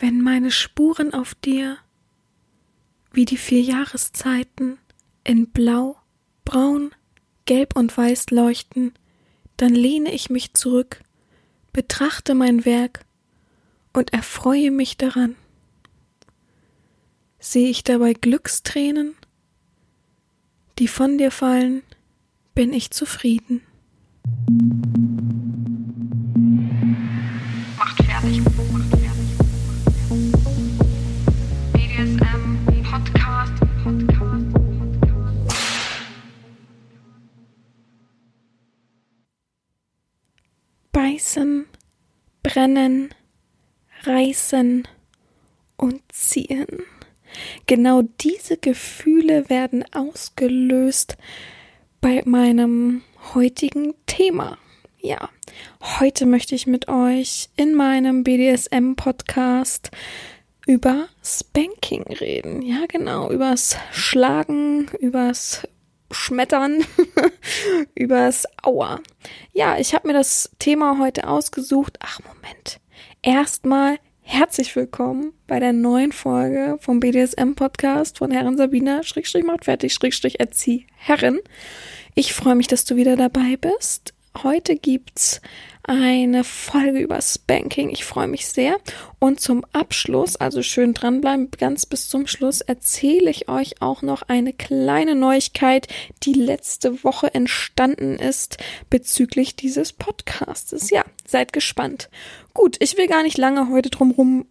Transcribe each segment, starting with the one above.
Wenn meine Spuren auf dir wie die vier Jahreszeiten in Blau, Braun, Gelb und Weiß leuchten, dann lehne ich mich zurück, betrachte mein Werk und erfreue mich daran. Sehe ich dabei Glückstränen, die von dir fallen, bin ich zufrieden. Beißen, brennen, reißen und ziehen. Genau diese Gefühle werden ausgelöst bei meinem heutigen Thema. Ja, heute möchte ich mit euch in meinem BDSM-Podcast über Spanking reden. Ja, genau, übers Schlagen, übers Schmettern, übers Aua. Ja, ich habe mir das Thema heute ausgesucht. Ach, Moment. Erstmal herzlich willkommen bei der neuen Folge vom BDSM-Podcast von Herren Sabina, Schrägstrich macht fertig, Schrägstrich erzieh Herren. Ich freue mich, dass du wieder dabei bist. Heute gibt's eine Folge über Spanking. Ich freue mich sehr. Und zum Abschluss, also schön dranbleiben, ganz bis zum Schluss, erzähle ich euch auch noch eine kleine Neuigkeit, die letzte Woche entstanden ist bezüglich dieses Podcastes. Ja, seid gespannt. Gut, ich will gar nicht lange heute drumrum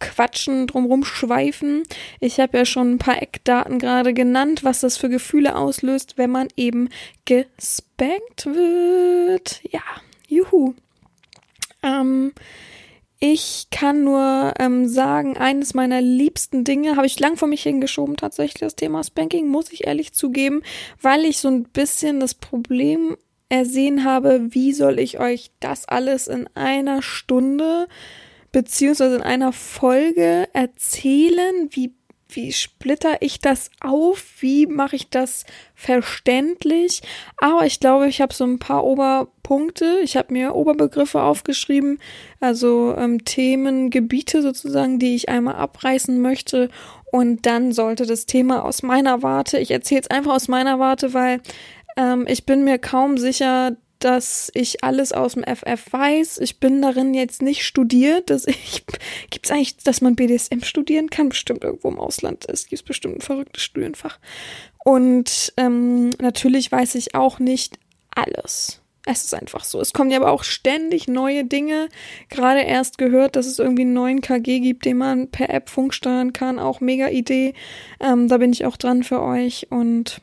quatschen, drumrum schweifen. Ich habe ja schon ein paar Eckdaten gerade genannt, was das für Gefühle auslöst, wenn man eben gespankt wird. Ja, juhu. Ähm, ich kann nur ähm, sagen, eines meiner liebsten Dinge habe ich lang vor mich hingeschoben, tatsächlich das Thema Spanking, muss ich ehrlich zugeben, weil ich so ein bisschen das Problem ersehen habe, wie soll ich euch das alles in einer Stunde beziehungsweise in einer Folge erzählen, wie wie splitter ich das auf, wie mache ich das verständlich. Aber ich glaube, ich habe so ein paar Oberpunkte. Ich habe mir Oberbegriffe aufgeschrieben, also ähm, Themen, Gebiete sozusagen, die ich einmal abreißen möchte. Und dann sollte das Thema aus meiner Warte, ich erzähle es einfach aus meiner Warte, weil ähm, ich bin mir kaum sicher, dass ich alles aus dem FF weiß. Ich bin darin jetzt nicht studiert. Dass ich, gibt's eigentlich, dass man BDSM studieren kann? Bestimmt irgendwo im Ausland. Es gibt bestimmt ein verrücktes Studienfach. Und ähm, natürlich weiß ich auch nicht alles. Es ist einfach so. Es kommen ja aber auch ständig neue Dinge. Gerade erst gehört, dass es irgendwie einen neuen KG gibt, den man per App Funk steuern kann. Auch mega Idee. Ähm, da bin ich auch dran für euch. Und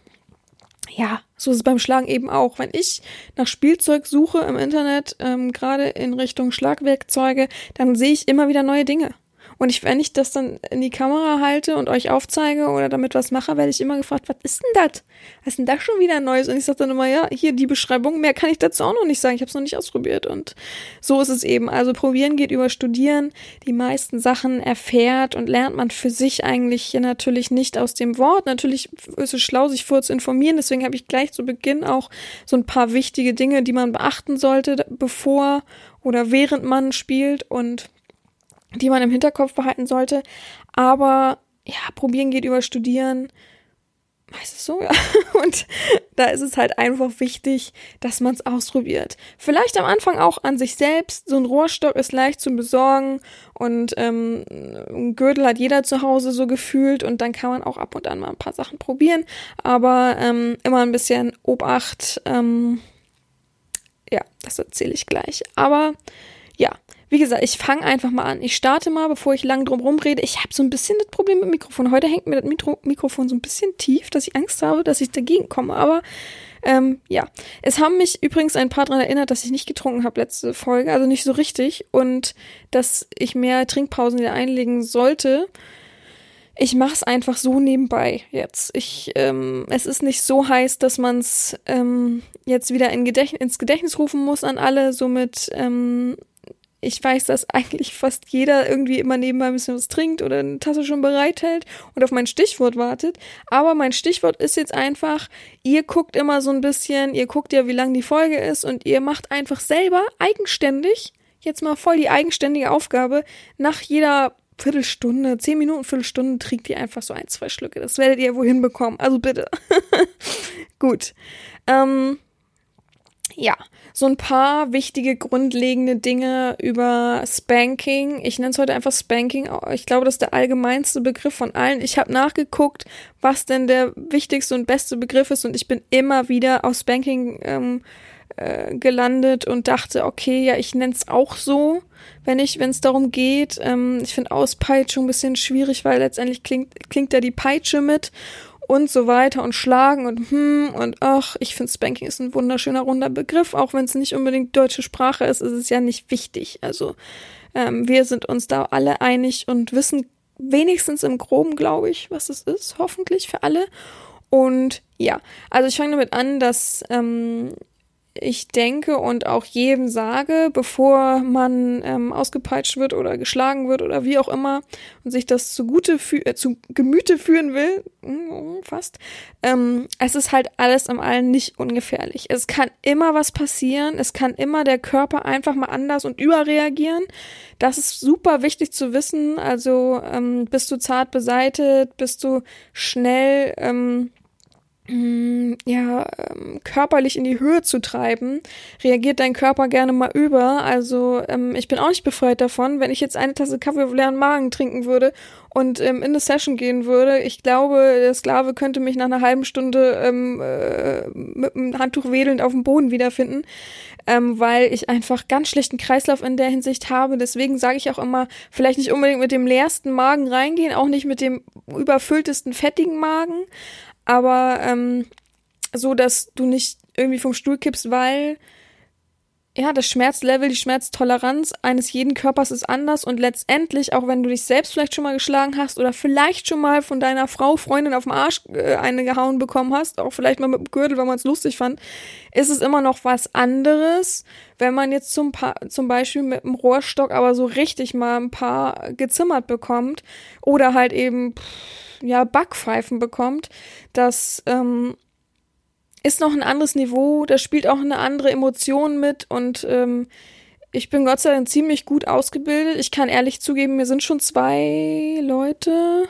ja, so ist es beim Schlagen eben auch. Wenn ich nach Spielzeug suche im Internet, ähm, gerade in Richtung Schlagwerkzeuge, dann sehe ich immer wieder neue Dinge. Und ich, wenn ich das dann in die Kamera halte und euch aufzeige oder damit was mache, werde ich immer gefragt, was ist denn das? Was ist denn das schon wieder Neues? Und ich sage dann immer, ja, hier die Beschreibung, mehr kann ich dazu auch noch nicht sagen. Ich habe es noch nicht ausprobiert. Und so ist es eben. Also probieren geht über studieren. Die meisten Sachen erfährt und lernt man für sich eigentlich hier natürlich nicht aus dem Wort. Natürlich ist es schlau, sich vorher zu informieren. Deswegen habe ich gleich zu Beginn auch so ein paar wichtige Dinge, die man beachten sollte, bevor oder während man spielt und die man im Hinterkopf behalten sollte. Aber ja, probieren geht über studieren. Heißt es so, ja. Und da ist es halt einfach wichtig, dass man es ausprobiert. Vielleicht am Anfang auch an sich selbst. So ein Rohrstock ist leicht zu besorgen und ähm, ein Gürtel hat jeder zu Hause so gefühlt und dann kann man auch ab und an mal ein paar Sachen probieren. Aber ähm, immer ein bisschen Obacht. Ähm, ja, das erzähle ich gleich. Aber ja, wie gesagt, ich fange einfach mal an. Ich starte mal, bevor ich lang drum rumrede. Ich habe so ein bisschen das Problem mit Mikrofon. Heute hängt mir das Mikro Mikrofon so ein bisschen tief, dass ich Angst habe, dass ich dagegen komme. Aber ähm, ja, es haben mich übrigens ein paar daran erinnert, dass ich nicht getrunken habe letzte Folge, also nicht so richtig. Und dass ich mehr Trinkpausen wieder einlegen sollte. Ich mache es einfach so nebenbei jetzt. Ich, ähm, es ist nicht so heiß, dass man es ähm, jetzt wieder in Gedächt ins Gedächtnis rufen muss an alle. Somit ähm, ich weiß, dass eigentlich fast jeder irgendwie immer nebenbei ein bisschen was trinkt oder eine Tasse schon bereithält und auf mein Stichwort wartet. Aber mein Stichwort ist jetzt einfach, ihr guckt immer so ein bisschen, ihr guckt ja, wie lang die Folge ist und ihr macht einfach selber eigenständig, jetzt mal voll die eigenständige Aufgabe, nach jeder Viertelstunde, zehn Minuten, Viertelstunde trinkt ihr einfach so ein, zwei Schlücke. Das werdet ihr wohl hinbekommen. Also bitte. Gut. Ähm, ja, so ein paar wichtige grundlegende Dinge über Spanking. Ich nenne es heute einfach Spanking. Ich glaube, das ist der allgemeinste Begriff von allen. Ich habe nachgeguckt, was denn der wichtigste und beste Begriff ist und ich bin immer wieder auf Spanking ähm, äh, gelandet und dachte, okay, ja, ich nenne es auch so, wenn ich, wenn es darum geht. Ähm, ich finde Auspeitschung ein bisschen schwierig, weil letztendlich klingt, klingt da die Peitsche mit und so weiter und schlagen und hm und ach, ich finde Spanking ist ein wunderschöner runder Begriff, auch wenn es nicht unbedingt deutsche Sprache ist, ist es ja nicht wichtig. Also ähm, wir sind uns da alle einig und wissen wenigstens im Groben, glaube ich, was es ist, hoffentlich für alle. Und ja, also ich fange damit an, dass ähm, ich denke und auch jedem sage, bevor man ähm, ausgepeitscht wird oder geschlagen wird oder wie auch immer und sich das zugute äh, zu Gemüte führen will, mm, fast, ähm, es ist halt alles im Allen nicht ungefährlich. Es kann immer was passieren, es kann immer der Körper einfach mal anders und überreagieren. Das ist super wichtig zu wissen. Also ähm, bist du zart beseitet, bist du schnell ähm, ja, ähm, körperlich in die Höhe zu treiben, reagiert dein Körper gerne mal über. Also ähm, ich bin auch nicht befreit davon. Wenn ich jetzt eine Tasse Kaffee auf leeren Magen trinken würde und ähm, in eine Session gehen würde, ich glaube, der Sklave könnte mich nach einer halben Stunde ähm, äh, mit dem Handtuch wedelnd auf dem Boden wiederfinden, ähm, weil ich einfach ganz schlechten Kreislauf in der Hinsicht habe. Deswegen sage ich auch immer, vielleicht nicht unbedingt mit dem leersten Magen reingehen, auch nicht mit dem überfülltesten fettigen Magen aber ähm, so, dass du nicht irgendwie vom Stuhl kippst, weil ja, das Schmerzlevel, die Schmerztoleranz eines jeden Körpers ist anders und letztendlich, auch wenn du dich selbst vielleicht schon mal geschlagen hast oder vielleicht schon mal von deiner Frau, Freundin auf den Arsch äh, eine gehauen bekommen hast, auch vielleicht mal mit dem Gürtel, weil man es lustig fand, ist es immer noch was anderes, wenn man jetzt zum, pa zum Beispiel mit dem Rohrstock aber so richtig mal ein paar gezimmert bekommt oder halt eben pff, ja, Backpfeifen bekommt, das ähm, ist noch ein anderes Niveau, da spielt auch eine andere Emotion mit und ähm, ich bin Gott sei Dank ziemlich gut ausgebildet. Ich kann ehrlich zugeben, mir sind schon zwei Leute,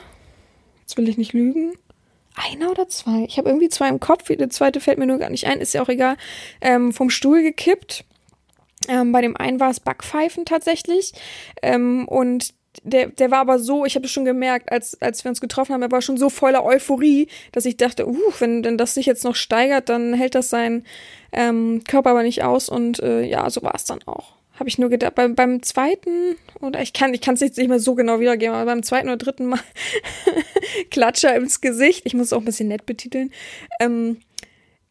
jetzt will ich nicht lügen, einer oder zwei, ich habe irgendwie zwei im Kopf, der zweite fällt mir nur gar nicht ein, ist ja auch egal, ähm, vom Stuhl gekippt. Ähm, bei dem einen war es Backpfeifen tatsächlich. Ähm, und der, der war aber so, ich habe es schon gemerkt, als, als wir uns getroffen haben, er war schon so voller Euphorie, dass ich dachte, uh, wenn, wenn das sich jetzt noch steigert, dann hält das sein ähm, Körper aber nicht aus. Und äh, ja, so war es dann auch. Habe ich nur gedacht, beim, beim zweiten, oder ich kann ich kann es jetzt nicht mehr so genau wiedergeben, aber beim zweiten oder dritten Mal Klatscher ins Gesicht, ich muss es auch ein bisschen nett betiteln, ähm,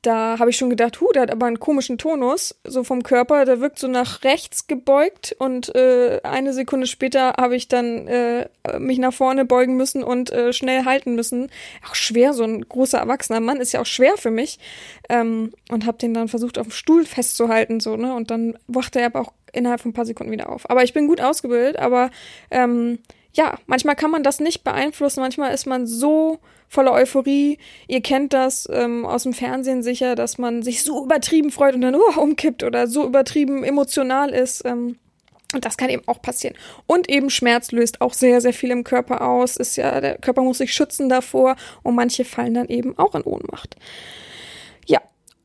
da habe ich schon gedacht, hu, der hat aber einen komischen Tonus, so vom Körper, der wirkt so nach rechts gebeugt und äh, eine Sekunde später habe ich dann äh, mich nach vorne beugen müssen und äh, schnell halten müssen. Auch schwer, so ein großer erwachsener Mann ist ja auch schwer für mich. Ähm, und habe den dann versucht auf dem Stuhl festzuhalten, so, ne? Und dann wachte er aber auch innerhalb von ein paar Sekunden wieder auf. Aber ich bin gut ausgebildet, aber ähm, ja, manchmal kann man das nicht beeinflussen, manchmal ist man so voller Euphorie. Ihr kennt das ähm, aus dem Fernsehen sicher, dass man sich so übertrieben freut und dann uh, umkippt oder so übertrieben emotional ist. Ähm, und das kann eben auch passieren. Und eben Schmerz löst auch sehr, sehr viel im Körper aus. Ist ja, der Körper muss sich schützen davor und manche fallen dann eben auch in Ohnmacht.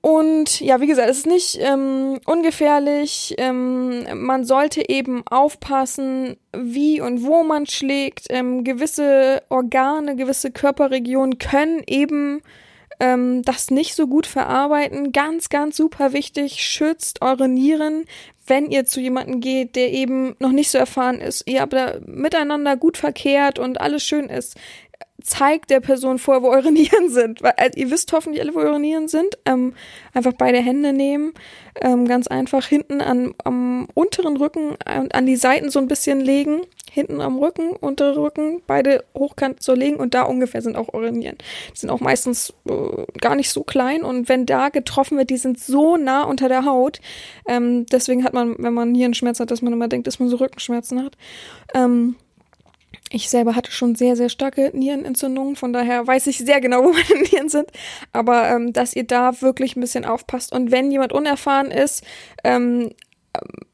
Und ja, wie gesagt, es ist nicht ähm, ungefährlich. Ähm, man sollte eben aufpassen, wie und wo man schlägt. Ähm, gewisse Organe, gewisse Körperregionen können eben ähm, das nicht so gut verarbeiten. Ganz, ganz super wichtig, schützt eure Nieren, wenn ihr zu jemandem geht, der eben noch nicht so erfahren ist. Ihr aber miteinander gut verkehrt und alles schön ist zeigt der Person vor, wo eure Nieren sind. Weil, also, ihr wisst hoffentlich alle, wo eure Nieren sind. Ähm, einfach beide Hände nehmen, ähm, ganz einfach hinten an, am unteren Rücken und an die Seiten so ein bisschen legen. Hinten am Rücken, untere Rücken, beide hochkant so legen und da ungefähr sind auch eure Nieren. Die sind auch meistens äh, gar nicht so klein und wenn da getroffen wird, die sind so nah unter der Haut. Ähm, deswegen hat man, wenn man Nierenschmerzen hat, dass man immer denkt, dass man so Rückenschmerzen hat. Ähm, ich selber hatte schon sehr, sehr starke Nierenentzündungen, von daher weiß ich sehr genau, wo meine Nieren sind. Aber ähm, dass ihr da wirklich ein bisschen aufpasst. Und wenn jemand unerfahren ist, ähm,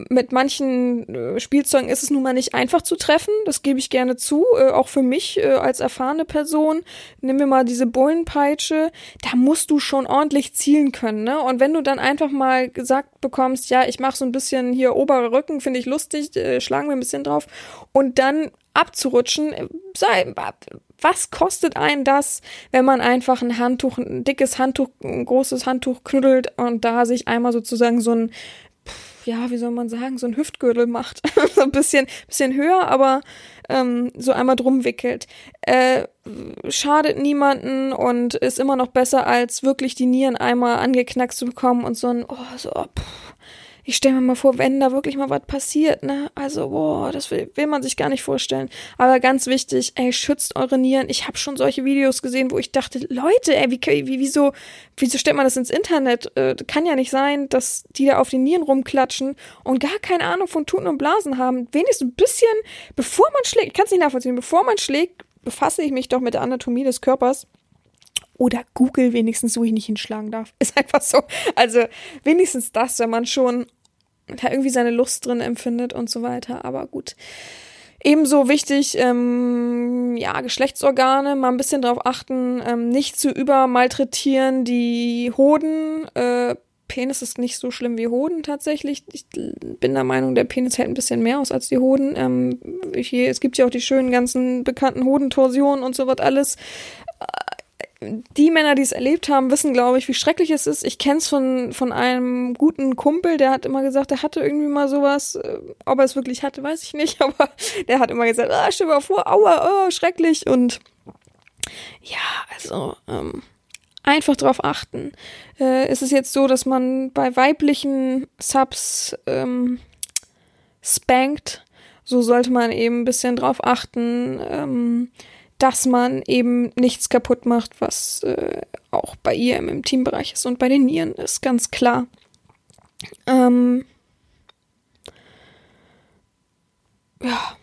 mit manchen äh, Spielzeugen ist es nun mal nicht einfach zu treffen, das gebe ich gerne zu, äh, auch für mich äh, als erfahrene Person. Nimm mir mal diese Bullenpeitsche, da musst du schon ordentlich zielen können, ne? Und wenn du dann einfach mal gesagt bekommst, ja, ich mache so ein bisschen hier oberer Rücken, finde ich lustig, äh, schlagen wir ein bisschen drauf und dann abzurutschen, äh, sei, was kostet einen das, wenn man einfach ein Handtuch, ein dickes Handtuch, ein großes Handtuch knuddelt und da sich einmal sozusagen so ein ja, wie soll man sagen, so ein Hüftgürtel macht. so ein bisschen, bisschen höher, aber ähm, so einmal drum wickelt. Äh, schadet niemanden und ist immer noch besser, als wirklich die Nieren einmal angeknackst zu bekommen und so ein, oh, so, pff, ich stelle mir mal vor, wenn da wirklich mal was passiert, ne? Also, boah, das will, will man sich gar nicht vorstellen. Aber ganz wichtig, ey, schützt eure Nieren. Ich habe schon solche Videos gesehen, wo ich dachte, Leute, ey, wie, wie, wieso, wieso stellt man das ins Internet? Äh, kann ja nicht sein, dass die da auf den Nieren rumklatschen und gar keine Ahnung von Tuten und Blasen haben. Wenigstens ein bisschen, bevor man schlägt, ich kann es nicht nachvollziehen, bevor man schlägt, befasse ich mich doch mit der Anatomie des Körpers oder Google wenigstens, wo ich nicht hinschlagen darf. Ist einfach so. Also wenigstens das, wenn man schon da irgendwie seine Lust drin empfindet und so weiter. Aber gut. Ebenso wichtig, ähm, ja, Geschlechtsorgane, mal ein bisschen drauf achten, ähm, nicht zu übermalträtieren. Die Hoden, äh, Penis ist nicht so schlimm wie Hoden tatsächlich. Ich bin der Meinung, der Penis hält ein bisschen mehr aus als die Hoden. Ähm, hier, es gibt ja auch die schönen ganzen bekannten Hodentorsionen und so was alles die Männer, die es erlebt haben, wissen, glaube ich, wie schrecklich es ist. Ich kenne es von, von einem guten Kumpel, der hat immer gesagt, er hatte irgendwie mal sowas. Äh, ob er es wirklich hatte, weiß ich nicht, aber der hat immer gesagt, ah, stell mal vor, aua, oh, schrecklich. Und ja, also ähm, einfach drauf achten. Äh, ist es jetzt so, dass man bei weiblichen Subs ähm, spankt, so sollte man eben ein bisschen drauf achten. Ähm, dass man eben nichts kaputt macht, was äh, auch bei ihr im Intimbereich ist und bei den Nieren ist ganz klar. Ähm, ja,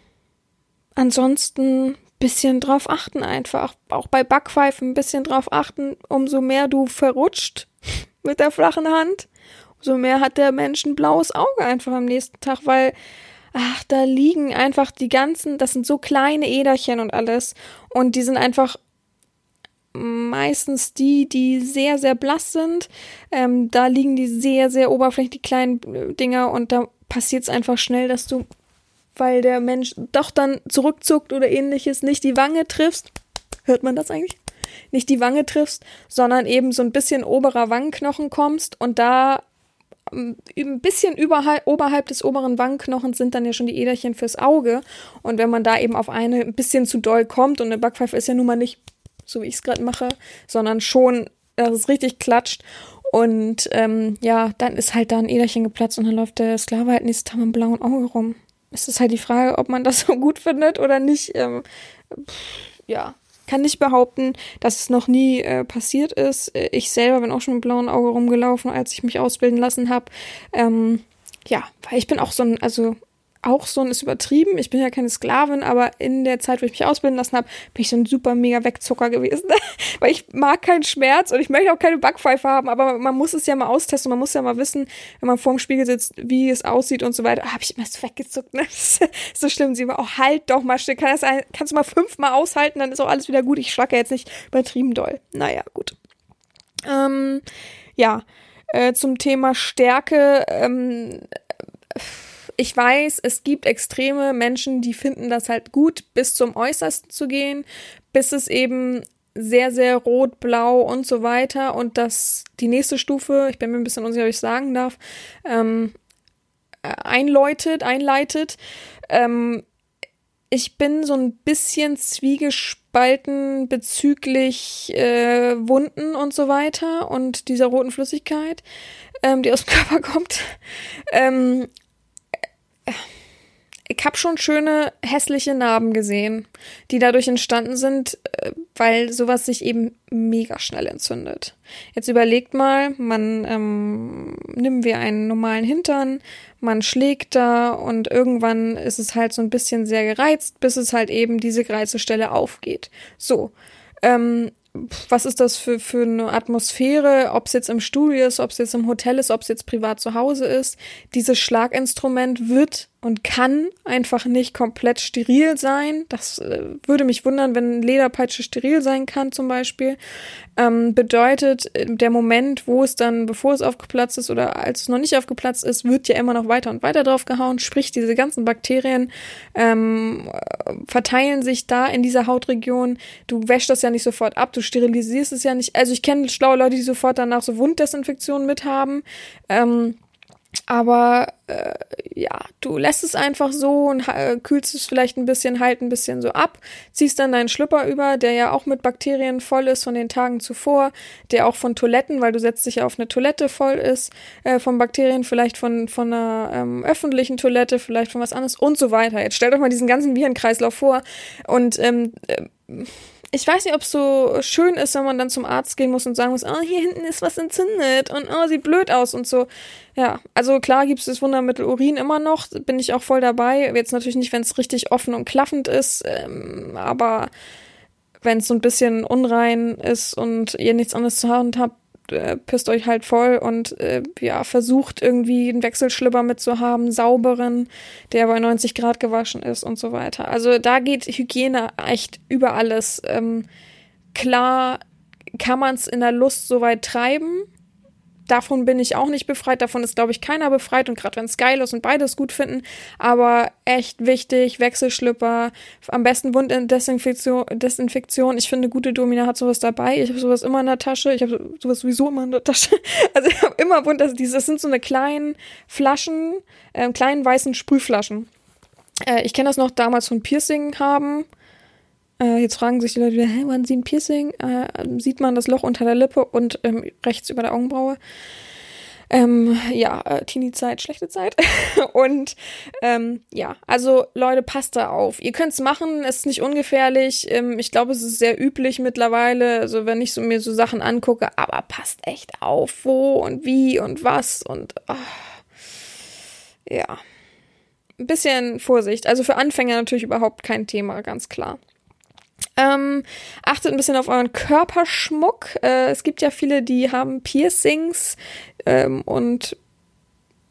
ansonsten bisschen drauf achten einfach. Auch bei Backpfeifen ein bisschen drauf achten. Umso mehr du verrutscht mit der flachen Hand, umso mehr hat der Mensch ein blaues Auge einfach am nächsten Tag, weil ach, da liegen einfach die ganzen, das sind so kleine Äderchen und alles. Und die sind einfach meistens die, die sehr, sehr blass sind. Ähm, da liegen die sehr, sehr oberflächlich, die kleinen äh, Dinger. Und da passiert es einfach schnell, dass du, weil der Mensch doch dann zurückzuckt oder ähnliches, nicht die Wange triffst. Hört man das eigentlich? Nicht die Wange triffst, sondern eben so ein bisschen oberer Wangenknochen kommst und da ein bisschen überhalb, oberhalb des oberen Wangenknochens sind dann ja schon die Äderchen fürs Auge. Und wenn man da eben auf eine ein bisschen zu doll kommt, und eine Backpfeife ist ja nun mal nicht so, wie ich es gerade mache, sondern schon, dass es richtig klatscht. Und ähm, ja, dann ist halt da ein Äderchen geplatzt und dann läuft der Sklave halt nächstes Tag mit einem blauen Auge rum. Es ist halt die Frage, ob man das so gut findet oder nicht. Ähm, pff, ja, kann nicht behaupten, dass es noch nie äh, passiert ist. Äh, ich selber bin auch schon mit blauen Auge rumgelaufen, als ich mich ausbilden lassen habe. Ähm, ja, weil ich bin auch so ein, also auch so ein ist übertrieben. Ich bin ja keine Sklavin, aber in der Zeit, wo ich mich ausbilden lassen habe, bin ich so ein super mega Wegzucker gewesen. Weil ich mag keinen Schmerz und ich möchte auch keine Backpfeife haben, aber man muss es ja mal austesten. Man muss ja mal wissen, wenn man vor dem Spiegel sitzt, wie es aussieht und so weiter. Habe ich immer so weggezuckt, ne? so schlimm. Sie war auch, halt doch mal still. Kann das kannst du mal fünfmal aushalten, dann ist auch alles wieder gut. Ich schlage ja jetzt nicht übertrieben doll. Naja, gut. Ähm, ja, äh, zum Thema Stärke. Ähm, ich weiß, es gibt extreme Menschen, die finden das halt gut, bis zum Äußersten zu gehen, bis es eben sehr, sehr rot, blau und so weiter. Und das die nächste Stufe, ich bin mir ein bisschen unsicher, ob ich sagen darf, ähm, einläutet, einleitet. Ähm, ich bin so ein bisschen zwiegespalten bezüglich äh, Wunden und so weiter und dieser roten Flüssigkeit, ähm, die aus dem Körper kommt. Ähm, ich habe schon schöne hässliche Narben gesehen, die dadurch entstanden sind, äh, weil sowas sich eben mega schnell entzündet. Jetzt überlegt mal, man ähm, nimmt wir einen normalen Hintern, man schlägt da und irgendwann ist es halt so ein bisschen sehr gereizt, bis es halt eben diese Gereizestelle aufgeht. So. Ähm, was ist das für, für eine Atmosphäre, ob es jetzt im Studio ist, ob es jetzt im Hotel ist, ob es jetzt privat zu Hause ist. Dieses Schlaginstrument wird und kann einfach nicht komplett steril sein. Das äh, würde mich wundern, wenn Lederpeitsche steril sein kann zum Beispiel. Ähm, bedeutet, äh, der Moment, wo es dann, bevor es aufgeplatzt ist oder als es noch nicht aufgeplatzt ist, wird ja immer noch weiter und weiter drauf gehauen. Sprich, diese ganzen Bakterien ähm, verteilen sich da in dieser Hautregion. Du wäschst das ja nicht sofort ab, du sterilisierst es ja nicht. Also ich kenne schlaue Leute, die sofort danach so Wunddesinfektionen mithaben. Ähm, aber äh, ja, du lässt es einfach so und äh, kühlst es vielleicht ein bisschen, halt ein bisschen so ab, ziehst dann deinen Schlüpper über, der ja auch mit Bakterien voll ist von den Tagen zuvor, der auch von Toiletten, weil du setzt dich ja auf eine Toilette voll ist, äh, von Bakterien, vielleicht von, von einer ähm, öffentlichen Toilette, vielleicht von was anderes und so weiter. Jetzt stellt euch mal diesen ganzen Virenkreislauf vor und ähm, äh, ich weiß nicht, ob es so schön ist, wenn man dann zum Arzt gehen muss und sagen muss, oh, hier hinten ist was entzündet und oh, sieht blöd aus und so. Ja, also klar gibt es das Wundermittel Urin immer noch, bin ich auch voll dabei. Jetzt natürlich nicht, wenn es richtig offen und klaffend ist, ähm, aber wenn es so ein bisschen unrein ist und ihr nichts anderes zu Hand habt, äh, pisst euch halt voll und äh, ja, versucht irgendwie einen Wechselschlipper mitzuhaben, sauberen, der bei 90 Grad gewaschen ist und so weiter. Also da geht Hygiene echt über alles. Ähm, klar kann man es in der Lust so weit treiben, davon bin ich auch nicht befreit. Davon ist, glaube ich, keiner befreit. Und gerade wenn es geil ist und beides gut finden. Aber echt wichtig, Wechselschlüpper, am besten Wunddesinfektion. Desinfektion. Ich finde, gute Domina hat sowas dabei. Ich habe sowas immer in der Tasche. Ich habe sowas sowieso immer in der Tasche. Also ich habe immer Wund, das, das sind so eine kleinen Flaschen, äh, kleinen weißen Sprühflaschen. Äh, ich kenne das noch damals von Piercing haben. Äh, jetzt fragen sich die Leute wieder, hä, wann sie ein Piercing? Äh, sieht man das Loch unter der Lippe und ähm, rechts über der Augenbraue. Ähm, ja, äh, Teenie-Zeit, schlechte Zeit. und ähm, ja, also Leute, passt da auf. Ihr könnt's machen, es ist nicht ungefährlich. Ähm, ich glaube, es ist sehr üblich mittlerweile, also wenn ich so mir so Sachen angucke, aber passt echt auf, wo und wie und was und oh, ja. Ein bisschen Vorsicht. Also für Anfänger natürlich überhaupt kein Thema, ganz klar. Ähm, achtet ein bisschen auf euren Körperschmuck. Äh, es gibt ja viele, die haben Piercings ähm, und,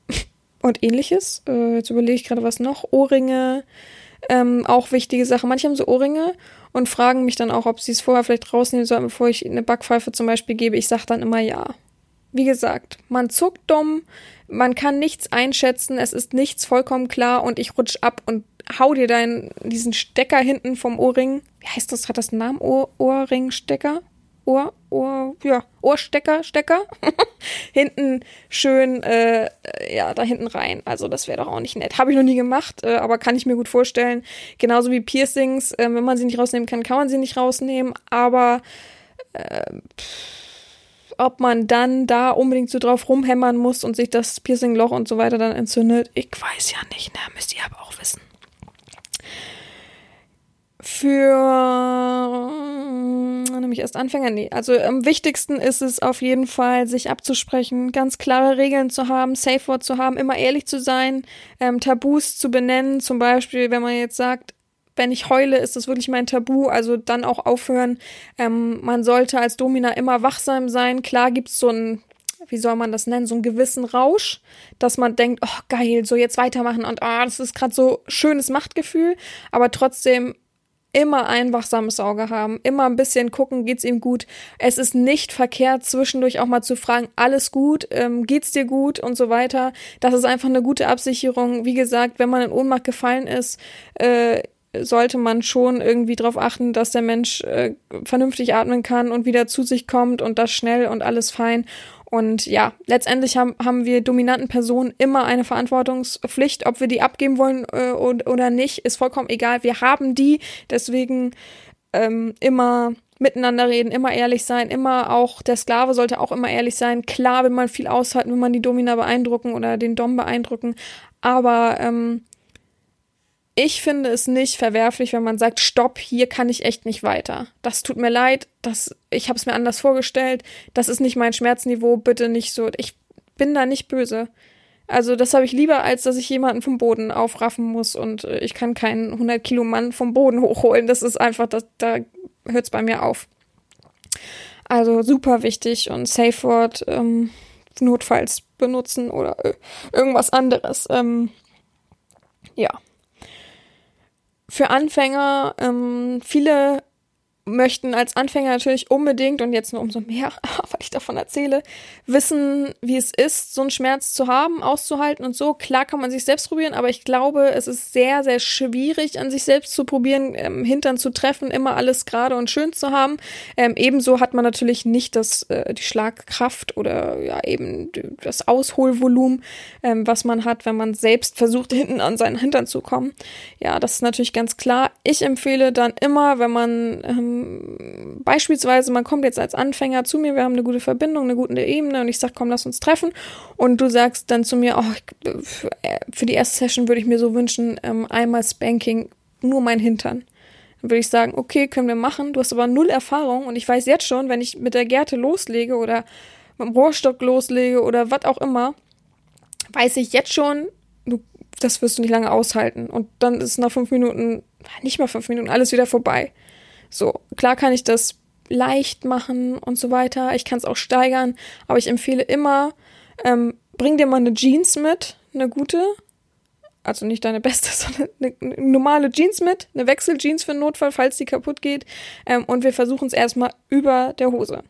und ähnliches. Äh, jetzt überlege ich gerade was noch. Ohrringe, ähm, auch wichtige Sache. Manche haben so Ohrringe und fragen mich dann auch, ob sie es vorher vielleicht rausnehmen sollen, bevor ich eine Backpfeife zum Beispiel gebe. Ich sage dann immer ja. Wie gesagt, man zuckt dumm, man kann nichts einschätzen, es ist nichts vollkommen klar und ich rutsch ab und hau dir deinen, diesen Stecker hinten vom Ohrring. Wie heißt das? Hat das einen Namen? Ohr, Ohrringstecker? Ohr, Ohr, ja, Ohrstecker, Stecker. hinten schön, äh, ja, da hinten rein. Also das wäre doch auch nicht nett. Habe ich noch nie gemacht, äh, aber kann ich mir gut vorstellen. Genauso wie Piercings, äh, wenn man sie nicht rausnehmen kann, kann man sie nicht rausnehmen. Aber äh, ob man dann da unbedingt so drauf rumhämmern muss und sich das Piercingloch und so weiter dann entzündet, ich weiß ja nicht, ne? Müsst ihr aber auch wissen für nämlich erst Anfänger, nee. Also am wichtigsten ist es auf jeden Fall, sich abzusprechen, ganz klare Regeln zu haben, Safe Word zu haben, immer ehrlich zu sein, ähm, Tabus zu benennen. Zum Beispiel, wenn man jetzt sagt, wenn ich heule, ist das wirklich mein Tabu. Also dann auch aufhören. Ähm, man sollte als Domina immer wachsam sein. Klar gibt's so ein wie soll man das nennen, so einen gewissen Rausch, dass man denkt, oh geil, so jetzt weitermachen und oh, das ist gerade so schönes Machtgefühl, aber trotzdem immer ein wachsames Auge haben, immer ein bisschen gucken, geht's ihm gut. Es ist nicht verkehrt, zwischendurch auch mal zu fragen, alles gut, ähm, geht's dir gut und so weiter. Das ist einfach eine gute Absicherung. Wie gesagt, wenn man in Ohnmacht gefallen ist, äh, sollte man schon irgendwie darauf achten, dass der Mensch äh, vernünftig atmen kann und wieder zu sich kommt und das schnell und alles fein. Und ja, letztendlich haben, haben wir dominanten Personen immer eine Verantwortungspflicht. Ob wir die abgeben wollen äh, oder nicht, ist vollkommen egal. Wir haben die, deswegen ähm, immer miteinander reden, immer ehrlich sein, immer auch, der Sklave sollte auch immer ehrlich sein. Klar will man viel aushalten, will man die Domina beeindrucken oder den Dom beeindrucken, aber ähm, ich finde es nicht verwerflich, wenn man sagt, stopp, hier kann ich echt nicht weiter. Das tut mir leid, das, ich habe es mir anders vorgestellt, das ist nicht mein Schmerzniveau, bitte nicht so. Ich bin da nicht böse. Also das habe ich lieber, als dass ich jemanden vom Boden aufraffen muss und äh, ich kann keinen 100 Kilo Mann vom Boden hochholen. Das ist einfach, das, da hört es bei mir auf. Also super wichtig und Safe Word ähm, notfalls benutzen oder äh, irgendwas anderes. Ähm, ja. Für Anfänger, ähm, viele möchten als Anfänger natürlich unbedingt und jetzt nur umso mehr, weil ich davon erzähle, wissen, wie es ist, so einen Schmerz zu haben, auszuhalten und so. Klar kann man sich selbst probieren, aber ich glaube, es ist sehr, sehr schwierig, an sich selbst zu probieren, ähm, Hintern zu treffen, immer alles gerade und schön zu haben. Ähm, ebenso hat man natürlich nicht das, äh, die Schlagkraft oder ja eben das Ausholvolumen, ähm, was man hat, wenn man selbst versucht, hinten an seinen Hintern zu kommen. Ja, das ist natürlich ganz klar. Ich empfehle dann immer, wenn man ähm, beispielsweise, man kommt jetzt als Anfänger zu mir, wir haben eine gute Verbindung, eine gute Ebene und ich sage, komm, lass uns treffen. Und du sagst dann zu mir, oh, für die erste Session würde ich mir so wünschen, ähm, einmal Spanking, nur mein Hintern. Dann würde ich sagen, okay, können wir machen. Du hast aber null Erfahrung und ich weiß jetzt schon, wenn ich mit der Gerte loslege oder mit dem Rohrstock loslege oder was auch immer, weiß ich jetzt schon, du, das wirst du nicht lange aushalten. Und dann ist nach fünf Minuten, nicht mal fünf Minuten, alles wieder vorbei. So, klar kann ich das leicht machen und so weiter. Ich kann es auch steigern, aber ich empfehle immer, ähm, bring dir mal eine Jeans mit, eine gute, also nicht deine beste, sondern eine, eine normale Jeans mit, eine Wechseljeans für den Notfall, falls die kaputt geht. Ähm, und wir versuchen es erstmal über der Hose.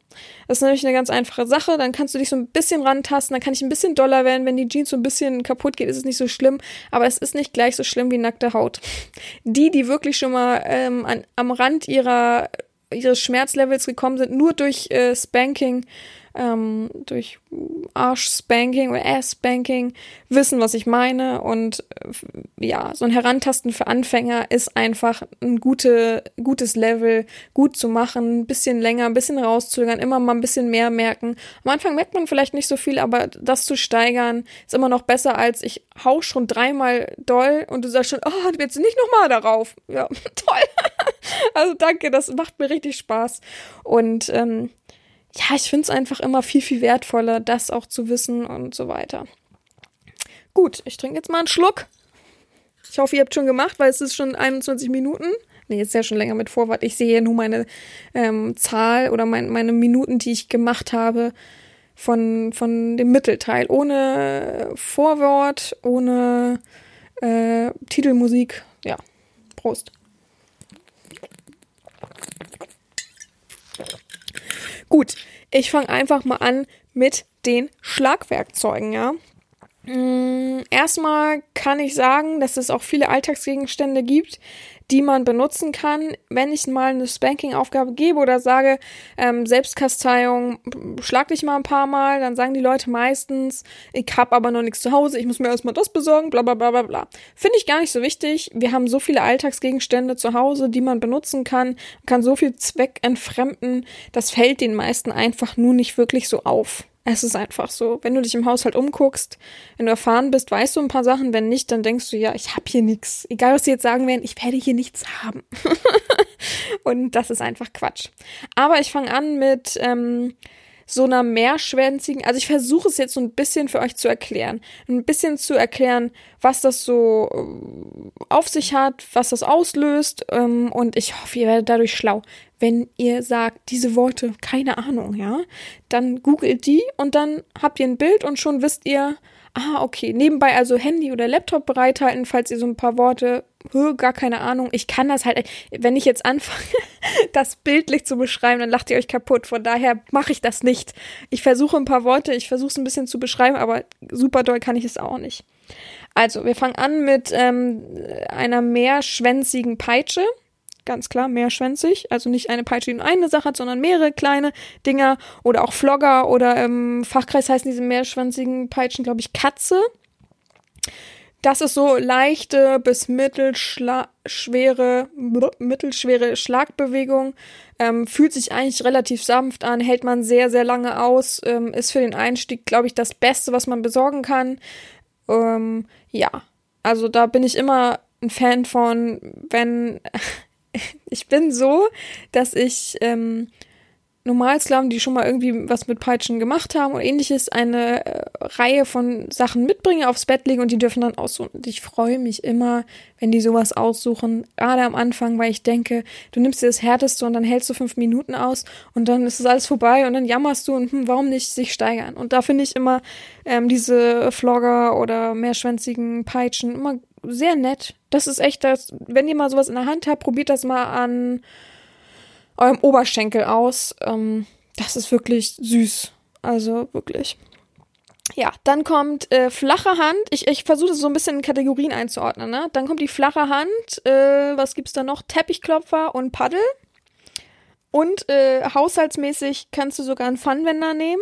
Das ist nämlich eine ganz einfache Sache. Dann kannst du dich so ein bisschen rantasten, dann kann ich ein bisschen doller werden. Wenn die Jeans so ein bisschen kaputt geht, ist es nicht so schlimm. Aber es ist nicht gleich so schlimm wie nackte Haut. Die, die wirklich schon mal ähm, an, am Rand ihrer ihres Schmerzlevels gekommen sind, nur durch äh, Spanking ähm, durch Arsch-Spanking oder Ass-Spanking wissen, was ich meine. Und äh, ja, so ein Herantasten für Anfänger ist einfach ein gute, gutes Level, gut zu machen, ein bisschen länger, ein bisschen rauszögern, immer mal ein bisschen mehr merken. Am Anfang merkt man vielleicht nicht so viel, aber das zu steigern ist immer noch besser als ich hau schon dreimal doll und du sagst schon, oh, du willst nicht nochmal darauf. Ja, toll. also danke, das macht mir richtig Spaß. Und ähm, ja, ich finde es einfach immer viel, viel wertvoller, das auch zu wissen und so weiter. Gut, ich trinke jetzt mal einen Schluck. Ich hoffe, ihr habt schon gemacht, weil es ist schon 21 Minuten. Nee, jetzt ja schon länger mit Vorwort. Ich sehe nur meine ähm, Zahl oder mein, meine Minuten, die ich gemacht habe von, von dem Mittelteil. Ohne Vorwort, ohne äh, Titelmusik. Ja, Prost. Gut, ich fange einfach mal an mit den Schlagwerkzeugen, ja. Mm, erstmal kann ich sagen, dass es auch viele Alltagsgegenstände gibt, die man benutzen kann, wenn ich mal eine Spanking-Aufgabe gebe oder sage, ähm, Selbstkasteiung, schlag dich mal ein paar Mal, dann sagen die Leute meistens, ich habe aber noch nichts zu Hause, ich muss mir erstmal das besorgen, bla bla bla bla bla. Finde ich gar nicht so wichtig. Wir haben so viele Alltagsgegenstände zu Hause, die man benutzen kann, man kann so viel Zweck entfremden, das fällt den meisten einfach nur nicht wirklich so auf. Es ist einfach so, wenn du dich im Haushalt umguckst, wenn du erfahren bist, weißt du ein paar Sachen, wenn nicht, dann denkst du, ja, ich habe hier nichts. Egal, was sie jetzt sagen werden, ich werde hier nichts haben. Und das ist einfach Quatsch. Aber ich fange an mit ähm, so einer mehrschwänzigen, also ich versuche es jetzt so ein bisschen für euch zu erklären. Ein bisschen zu erklären, was das so äh, auf sich hat, was das auslöst. Ähm, und ich hoffe, ihr werdet dadurch schlau. Wenn ihr sagt, diese Worte, keine Ahnung, ja, dann googelt die und dann habt ihr ein Bild und schon wisst ihr, ah, okay, nebenbei also Handy oder Laptop bereithalten, falls ihr so ein paar Worte gar keine Ahnung. Ich kann das halt, wenn ich jetzt anfange, das bildlich zu beschreiben, dann lacht ihr euch kaputt. Von daher mache ich das nicht. Ich versuche ein paar Worte, ich versuche es ein bisschen zu beschreiben, aber super doll kann ich es auch nicht. Also, wir fangen an mit ähm, einer mehrschwänzigen Peitsche. Ganz klar, mehrschwänzig. Also nicht eine Peitsche, die nur eine Sache hat, sondern mehrere kleine Dinger. Oder auch Flogger oder im Fachkreis heißen diese mehrschwänzigen Peitschen, glaube ich, Katze. Das ist so leichte bis mittelschwere, mittelschwere Schlagbewegung. Ähm, fühlt sich eigentlich relativ sanft an, hält man sehr, sehr lange aus. Ähm, ist für den Einstieg, glaube ich, das Beste, was man besorgen kann. Ähm, ja, also da bin ich immer ein Fan von, wenn ich bin so, dass ich ähm, Normalsklaven, die schon mal irgendwie was mit Peitschen gemacht haben und ähnliches, eine äh, Reihe von Sachen mitbringen, aufs Bett legen und die dürfen dann aussuchen. Und ich freue mich immer, wenn die sowas aussuchen, gerade am Anfang, weil ich denke, du nimmst dir das Härteste und dann hältst du fünf Minuten aus und dann ist es alles vorbei und dann jammerst du und hm, warum nicht sich steigern? Und da finde ich immer ähm, diese Flogger oder mehrschwänzigen Peitschen immer sehr nett. Das ist echt das, wenn ihr mal sowas in der Hand habt, probiert das mal an eurem Oberschenkel aus. Ähm, das ist wirklich süß. Also wirklich. Ja, dann kommt äh, flache Hand. Ich, ich versuche das so ein bisschen in Kategorien einzuordnen. Ne? Dann kommt die flache Hand. Äh, was gibt's da noch? Teppichklopfer und Paddel. Und äh, haushaltsmäßig kannst du sogar einen Pfannwender nehmen.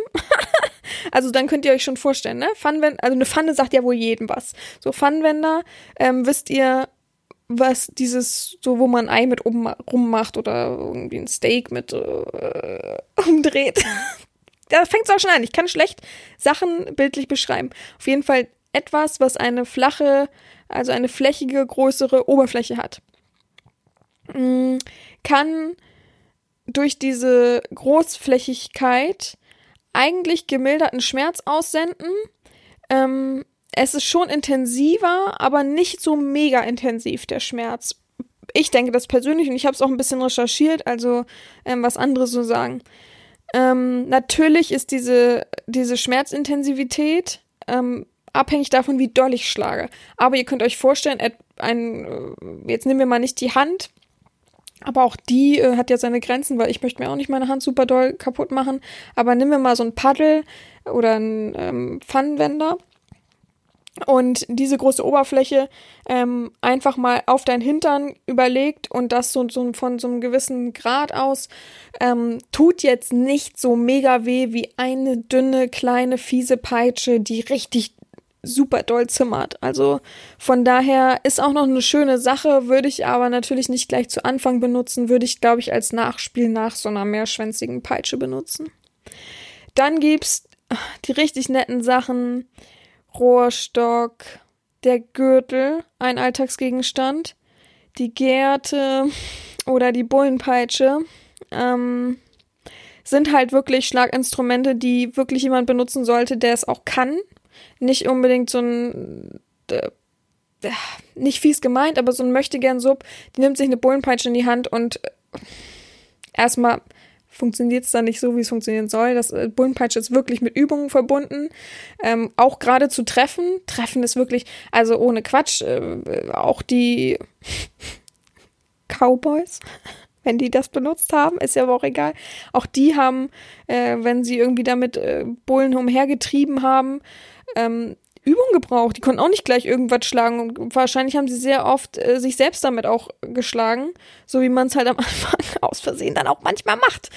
also dann könnt ihr euch schon vorstellen, ne? Pfannwender, also eine Pfanne sagt ja wohl jedem was. So Pfannwender, ähm, wisst ihr, was dieses, so wo man ein Ei mit oben rummacht oder irgendwie ein Steak mit äh, umdreht. da fängt es auch schon an. Ich kann schlecht Sachen bildlich beschreiben. Auf jeden Fall etwas, was eine flache, also eine flächige, größere Oberfläche hat. Mm, kann durch diese Großflächigkeit eigentlich gemilderten Schmerz aussenden. Ähm, es ist schon intensiver, aber nicht so mega intensiv, der Schmerz. Ich denke das persönlich und ich habe es auch ein bisschen recherchiert, also ähm, was andere so sagen. Ähm, natürlich ist diese, diese Schmerzintensivität ähm, abhängig davon, wie doll ich schlage. Aber ihr könnt euch vorstellen, ein, äh, jetzt nehmen wir mal nicht die Hand, aber auch die äh, hat ja seine Grenzen, weil ich möchte mir auch nicht meine Hand super doll kaputt machen. Aber nehmen wir mal so ein Paddel oder ein ähm, Pfannenwender und diese große Oberfläche ähm, einfach mal auf dein Hintern überlegt und das so, so von so einem gewissen Grad aus, ähm, tut jetzt nicht so mega weh wie eine dünne, kleine, fiese Peitsche, die richtig super doll zimmert. Also von daher ist auch noch eine schöne Sache, würde ich aber natürlich nicht gleich zu Anfang benutzen, würde ich, glaube ich, als Nachspiel nach so einer mehrschwänzigen Peitsche benutzen. Dann gibt's die richtig netten Sachen Rohrstock, der Gürtel, ein Alltagsgegenstand, die Gerte oder die Bullenpeitsche ähm, sind halt wirklich Schlaginstrumente, die wirklich jemand benutzen sollte, der es auch kann. Nicht unbedingt so ein äh, nicht fies gemeint, aber so ein möchte gern Sub, die nimmt sich eine Bullenpeitsche in die Hand und äh, erstmal funktioniert es dann nicht so, wie es funktionieren soll. Das äh, Bullenpeitsche ist wirklich mit Übungen verbunden. Ähm, auch gerade zu treffen. Treffen ist wirklich, also ohne Quatsch, äh, auch die Cowboys, wenn die das benutzt haben, ist ja aber auch egal. Auch die haben, äh, wenn sie irgendwie damit äh, Bullen umhergetrieben haben, ähm, Übung gebraucht. Die konnten auch nicht gleich irgendwas schlagen und wahrscheinlich haben sie sehr oft äh, sich selbst damit auch geschlagen, so wie man es halt am Anfang aus Versehen dann auch manchmal macht.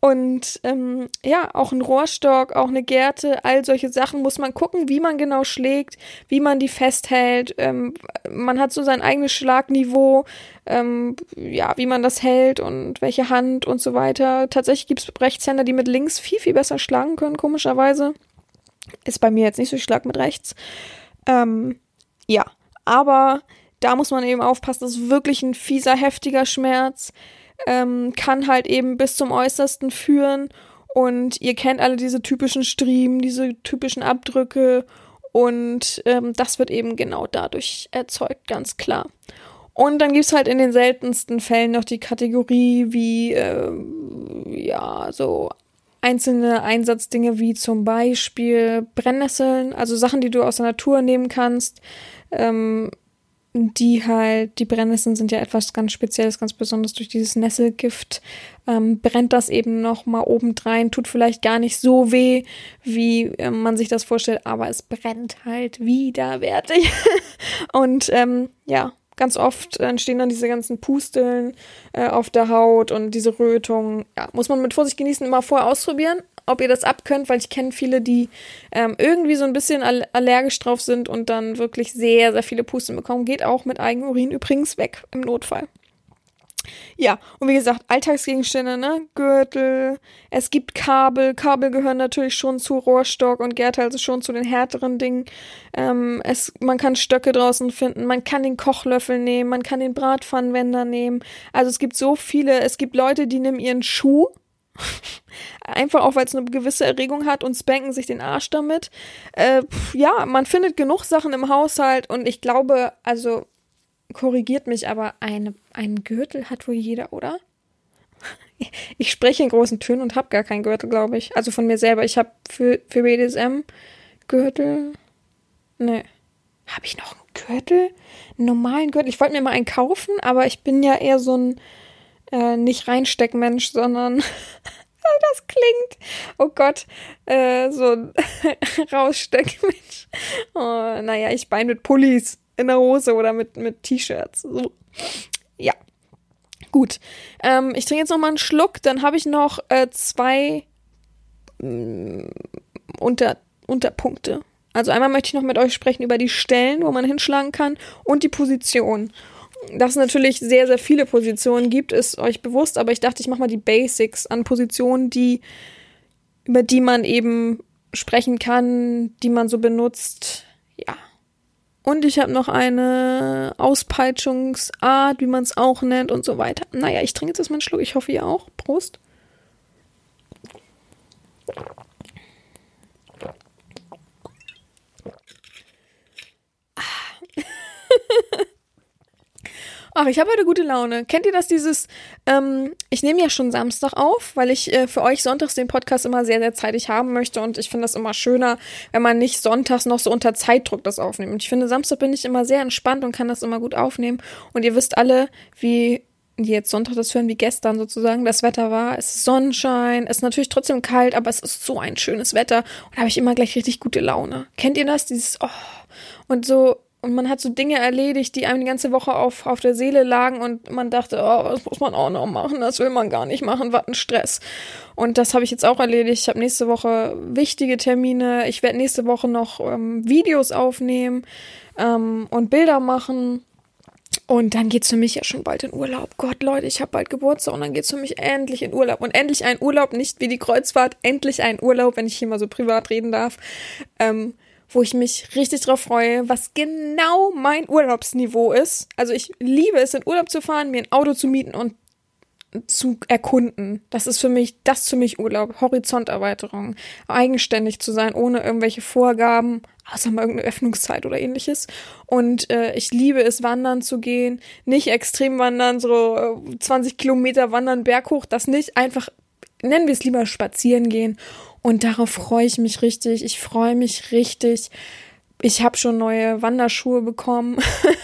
Und ähm, ja, auch ein Rohrstock, auch eine Gerte, all solche Sachen muss man gucken, wie man genau schlägt, wie man die festhält. Ähm, man hat so sein eigenes Schlagniveau, ähm, ja, wie man das hält und welche Hand und so weiter. Tatsächlich gibt es Rechtshänder, die mit links viel, viel besser schlagen können, komischerweise. Ist bei mir jetzt nicht so stark mit rechts. Ähm, ja, aber da muss man eben aufpassen, das ist wirklich ein fieser, heftiger Schmerz. Ähm, kann halt eben bis zum Äußersten führen. Und ihr kennt alle diese typischen Striemen, diese typischen Abdrücke. Und ähm, das wird eben genau dadurch erzeugt, ganz klar. Und dann gibt es halt in den seltensten Fällen noch die Kategorie wie, äh, ja, so einzelne Einsatzdinge wie zum Beispiel Brennnesseln, also Sachen, die du aus der Natur nehmen kannst, ähm, die halt, die Brennnesseln sind ja etwas ganz Spezielles, ganz besonders durch dieses Nesselgift, ähm, brennt das eben noch mal obendrein, tut vielleicht gar nicht so weh, wie äh, man sich das vorstellt, aber es brennt halt widerwärtig. Und ähm, ja, Ganz oft entstehen dann diese ganzen Pusteln äh, auf der Haut und diese Rötung. Ja, muss man mit Vorsicht genießen, immer vorher ausprobieren, ob ihr das abkönnt, weil ich kenne viele, die ähm, irgendwie so ein bisschen allergisch drauf sind und dann wirklich sehr, sehr viele Pusteln bekommen. Geht auch mit Eigenurin übrigens weg im Notfall. Ja, und wie gesagt, Alltagsgegenstände, ne? Gürtel, es gibt Kabel. Kabel gehören natürlich schon zu Rohrstock und Gerte also schon zu den härteren Dingen. Ähm, es, man kann Stöcke draußen finden, man kann den Kochlöffel nehmen, man kann den Bratpfannenwender nehmen. Also es gibt so viele, es gibt Leute, die nehmen ihren Schuh Einfach auch, weil es eine gewisse Erregung hat und spanken sich den Arsch damit. Äh, pf, ja, man findet genug Sachen im Haushalt und ich glaube, also korrigiert mich, aber eine, einen Gürtel hat wohl jeder, oder? Ich spreche in großen Tönen und habe gar keinen Gürtel, glaube ich. Also von mir selber. Ich habe für, für BDSM Gürtel. Ne. Habe ich noch einen Gürtel? Einen normalen Gürtel? Ich wollte mir mal einen kaufen, aber ich bin ja eher so ein äh, nicht Reinsteckmensch, sondern das klingt, oh Gott, äh, so ein Raussteckmensch. Oh, naja, ich bein mit Pullis in der Hose oder mit, mit T-Shirts. So. Ja. Gut. Ähm, ich trinke jetzt noch mal einen Schluck, dann habe ich noch äh, zwei mh, unter, Unterpunkte. Also einmal möchte ich noch mit euch sprechen über die Stellen, wo man hinschlagen kann und die Position. Dass es natürlich sehr, sehr viele Positionen gibt, ist euch bewusst, aber ich dachte, ich mache mal die Basics an Positionen, die, über die man eben sprechen kann, die man so benutzt. Ja. Und ich habe noch eine Auspeitschungsart, wie man es auch nennt und so weiter. Naja, ich trinke jetzt erstmal einen Schluck. Ich hoffe, ihr auch. Prost. Ach, ich habe heute gute Laune. Kennt ihr das, dieses, ähm, ich nehme ja schon Samstag auf, weil ich äh, für euch sonntags den Podcast immer sehr, sehr zeitig haben möchte und ich finde das immer schöner, wenn man nicht sonntags noch so unter Zeitdruck das aufnimmt. Und ich finde, Samstag bin ich immer sehr entspannt und kann das immer gut aufnehmen. Und ihr wisst alle, wie die jetzt Sonntag das hören wie gestern sozusagen, das Wetter war. Es ist Sonnenschein, es ist natürlich trotzdem kalt, aber es ist so ein schönes Wetter und da habe ich immer gleich richtig gute Laune. Kennt ihr das? Dieses, oh, und so, und man hat so Dinge erledigt, die einem die ganze Woche auf, auf der Seele lagen und man dachte, oh, das muss man auch noch machen, das will man gar nicht machen, was ein Stress. Und das habe ich jetzt auch erledigt. Ich habe nächste Woche wichtige Termine. Ich werde nächste Woche noch ähm, Videos aufnehmen ähm, und Bilder machen. Und dann geht's für mich ja schon bald in Urlaub. Gott, Leute, ich habe bald Geburtstag und dann geht's für mich endlich in Urlaub. Und endlich ein Urlaub, nicht wie die Kreuzfahrt, endlich ein Urlaub, wenn ich hier mal so privat reden darf. Ähm, wo ich mich richtig drauf freue, was genau mein Urlaubsniveau ist. Also ich liebe es, in Urlaub zu fahren, mir ein Auto zu mieten und zu erkunden. Das ist für mich, das für mich Urlaub, Horizonterweiterung, eigenständig zu sein, ohne irgendwelche Vorgaben, außer mal irgendeine Öffnungszeit oder ähnliches. Und äh, ich liebe es, wandern zu gehen, nicht extrem wandern, so äh, 20 Kilometer wandern berghoch, das nicht, einfach nennen wir es lieber spazieren gehen. Und darauf freue ich mich richtig. Ich freue mich richtig. Ich habe schon neue Wanderschuhe bekommen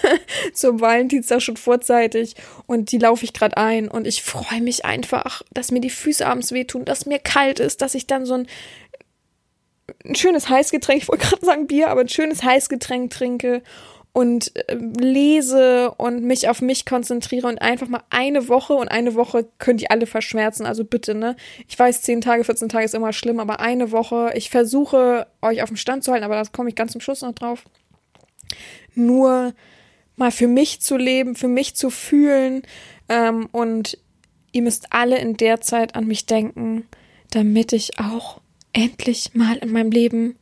zum Valentinstag schon vorzeitig und die laufe ich gerade ein und ich freue mich einfach, dass mir die Füße abends wehtun, dass mir kalt ist, dass ich dann so ein, ein schönes Heißgetränk, ich wollte gerade sagen Bier, aber ein schönes Heißgetränk trinke und äh, lese und mich auf mich konzentriere und einfach mal eine Woche und eine Woche könnt ihr alle verschmerzen, also bitte, ne? Ich weiß, 10 Tage, 14 Tage ist immer schlimm, aber eine Woche, ich versuche euch auf dem Stand zu halten, aber das komme ich ganz zum Schluss noch drauf. Nur mal für mich zu leben, für mich zu fühlen ähm, und ihr müsst alle in der Zeit an mich denken, damit ich auch endlich mal in meinem Leben